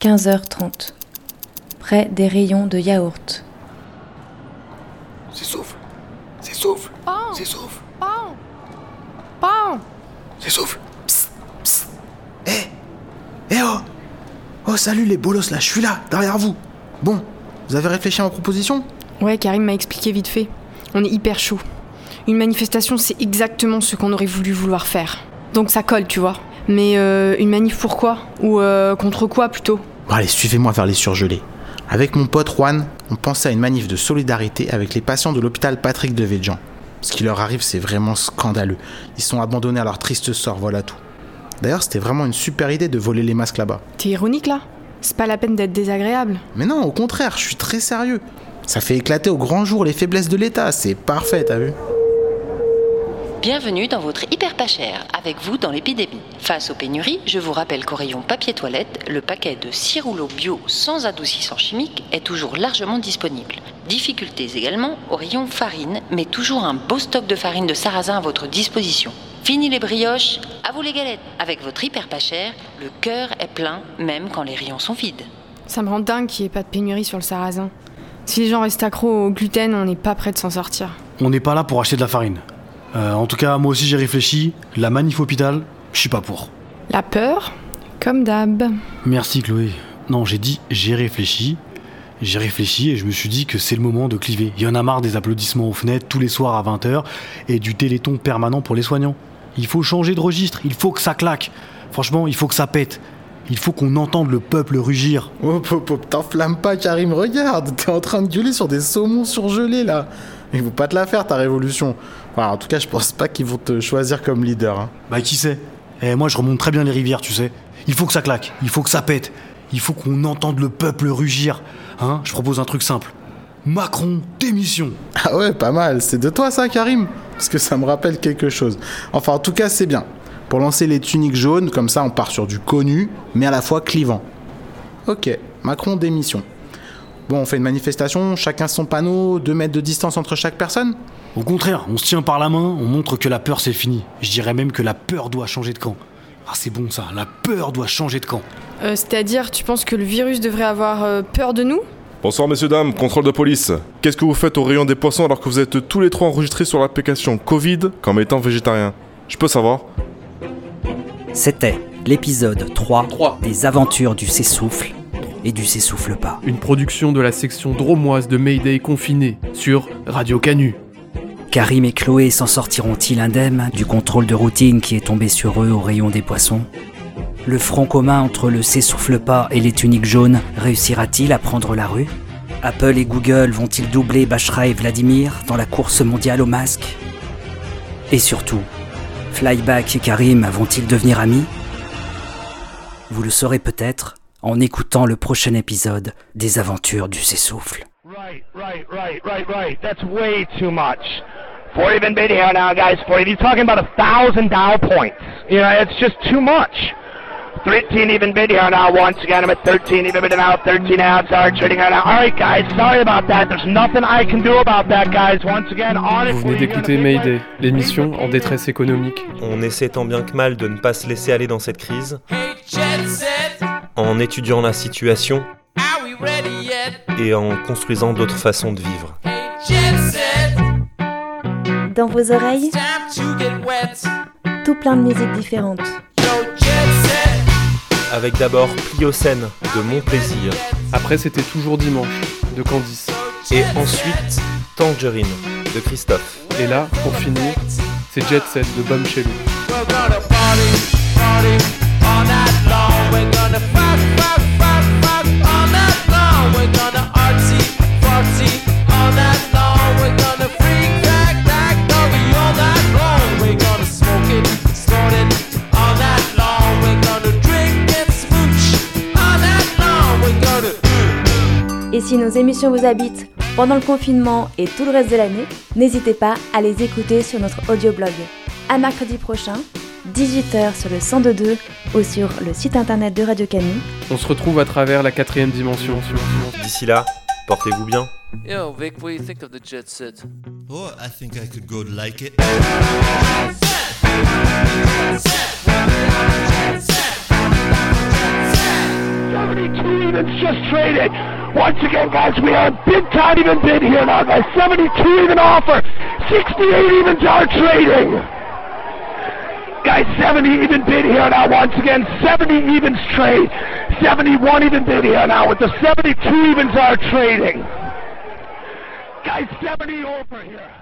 15h30. Près des rayons de yaourt. S'essouffle. S'essouffle. S'essouffle. S'essouffle. Psst, psst. Eh Eh oh Oh salut les bolos là, je suis là, derrière vous. Bon, vous avez réfléchi à ma proposition? Ouais, Karim m'a expliqué vite fait. On est hyper chaud. Une manifestation, c'est exactement ce qu'on aurait voulu vouloir faire. Donc ça colle, tu vois. Mais euh, une manif pour quoi? Ou euh, contre quoi plutôt? Bon allez, suivez-moi vers les surgelés. Avec mon pote Juan, on pensait à une manif de solidarité avec les patients de l'hôpital Patrick de Védjan. Ce qui leur arrive, c'est vraiment scandaleux. Ils sont abandonnés à leur triste sort, voilà tout. D'ailleurs, c'était vraiment une super idée de voler les masques là-bas. T'es ironique là C'est pas la peine d'être désagréable. Mais non, au contraire, je suis très sérieux. Ça fait éclater au grand jour les faiblesses de l'État, c'est parfait, t'as vu? Bienvenue dans votre hyper pas cher, avec vous dans l'épidémie. Face aux pénuries, je vous rappelle qu'au rayon papier toilette, le paquet de 6 rouleaux bio sans adoucissant chimique est toujours largement disponible. Difficultés également au rayon farine, mais toujours un beau stock de farine de sarrasin à votre disposition. Fini les brioches, à vous les galettes. Avec votre hyper pas cher, le cœur est plein même quand les rayons sont vides. Ça me rend dingue qu'il n'y ait pas de pénurie sur le sarrasin. Si les gens restent accros au gluten, on n'est pas prêt de s'en sortir. On n'est pas là pour acheter de la farine. Euh, en tout cas, moi aussi j'ai réfléchi. La manif hôpital, je suis pas pour. La peur, comme d'hab. Merci Chloé. Non, j'ai dit j'ai réfléchi. J'ai réfléchi et je me suis dit que c'est le moment de cliver. Il y en a marre des applaudissements aux fenêtres tous les soirs à 20h et du téléthon permanent pour les soignants. Il faut changer de registre, il faut que ça claque. Franchement, il faut que ça pète. Il faut qu'on entende le peuple rugir. Oh, hop, hop, t'enflamme pas, Karim, regarde, t'es en train de gueuler sur des saumons surgelés là. Ils vont pas te la faire ta révolution. Enfin, en tout cas, je pense pas qu'ils vont te choisir comme leader. hein. Bah qui sait? Eh moi je remonte très bien les rivières, tu sais. Il faut que ça claque, il faut que ça pète. Il faut qu'on entende le peuple rugir. Hein Je propose un truc simple. Macron, démission. Ah ouais, pas mal. C'est de toi ça, Karim? Parce que ça me rappelle quelque chose. Enfin, en tout cas, c'est bien. Pour lancer les tuniques jaunes, comme ça, on part sur du connu, mais à la fois clivant. Ok, Macron démission. Bon, on fait une manifestation, chacun son panneau, 2 mètres de distance entre chaque personne Au contraire, on se tient par la main, on montre que la peur c'est fini. Je dirais même que la peur doit changer de camp. Ah c'est bon ça, la peur doit changer de camp. Euh, C'est-à-dire, tu penses que le virus devrait avoir euh, peur de nous? Bonsoir messieurs dames, contrôle de police. Qu'est-ce que vous faites au rayon des poissons alors que vous êtes tous les trois enregistrés sur l'application Covid comme étant végétarien? Je peux savoir C'était l'épisode 3, des aventures du s'essouffle et du s'essouffle pas. Une production de la section dromoise de Mayday confiné sur Radio Canu. Karim et Chloé s'en sortiront-ils indemnes du contrôle de routine qui est tombé sur eux au rayon des poissons? Le front commun entre le s'essouffle pas et les tuniques jaunes réussira-t-il à prendre la rue? Apple et Google vont-ils doubler Bachra et Vladimir dans la course mondiale aux masques Et surtout, Flyback et Karim vont-ils devenir amis? Vous le saurez peut-être en écoutant le prochain épisode des aventures du s'essouffle. Right, right, right, right, right. That's way too much. 40 been bid here now, guys. 40. He's talking about a thousand Dow points. You know, it's just too much. 13 even bid here now. Once again, I'm at 13 even bid now. 13 outs are trading right now. All right, guys. Sorry about that. There's nothing I can do about that, guys. Once again, on it. Vous venez d'écouter Mayday, l'émission en détresse économique. On essaie tant bien que mal de ne pas se laisser aller dans cette crise. En étudiant la situation et en construisant d'autres façons de vivre. Dans vos oreilles, tout plein de musiques différentes. Avec d'abord Pliocène de Mon Plaisir. Après, c'était toujours dimanche de Candice. Et ensuite Tangerine de Christophe. Et là, pour finir, c'est Jet Set de Bum Chelou. Et si nos émissions vous habitent pendant le confinement et tout le reste de l'année, n'hésitez pas à les écouter sur notre audioblog. À mercredi prochain, 18h sur le 102.2 ou sur le site internet de Radio Canu. On se retrouve à travers la quatrième dimension. D'ici là, portez-vous bien. Yo, Vic, what do you think of the jet set? Oh, I think I could go like it. Seventy-two evens just traded. Once again, guys, we are big time even bid here now, guys. 72 even offer. 68 evens are trading. Guys, 70 even bid here now. Once again, 70 evens trade. 71 even bid here now. With the 72 evens are trading. Guys, 70 over here.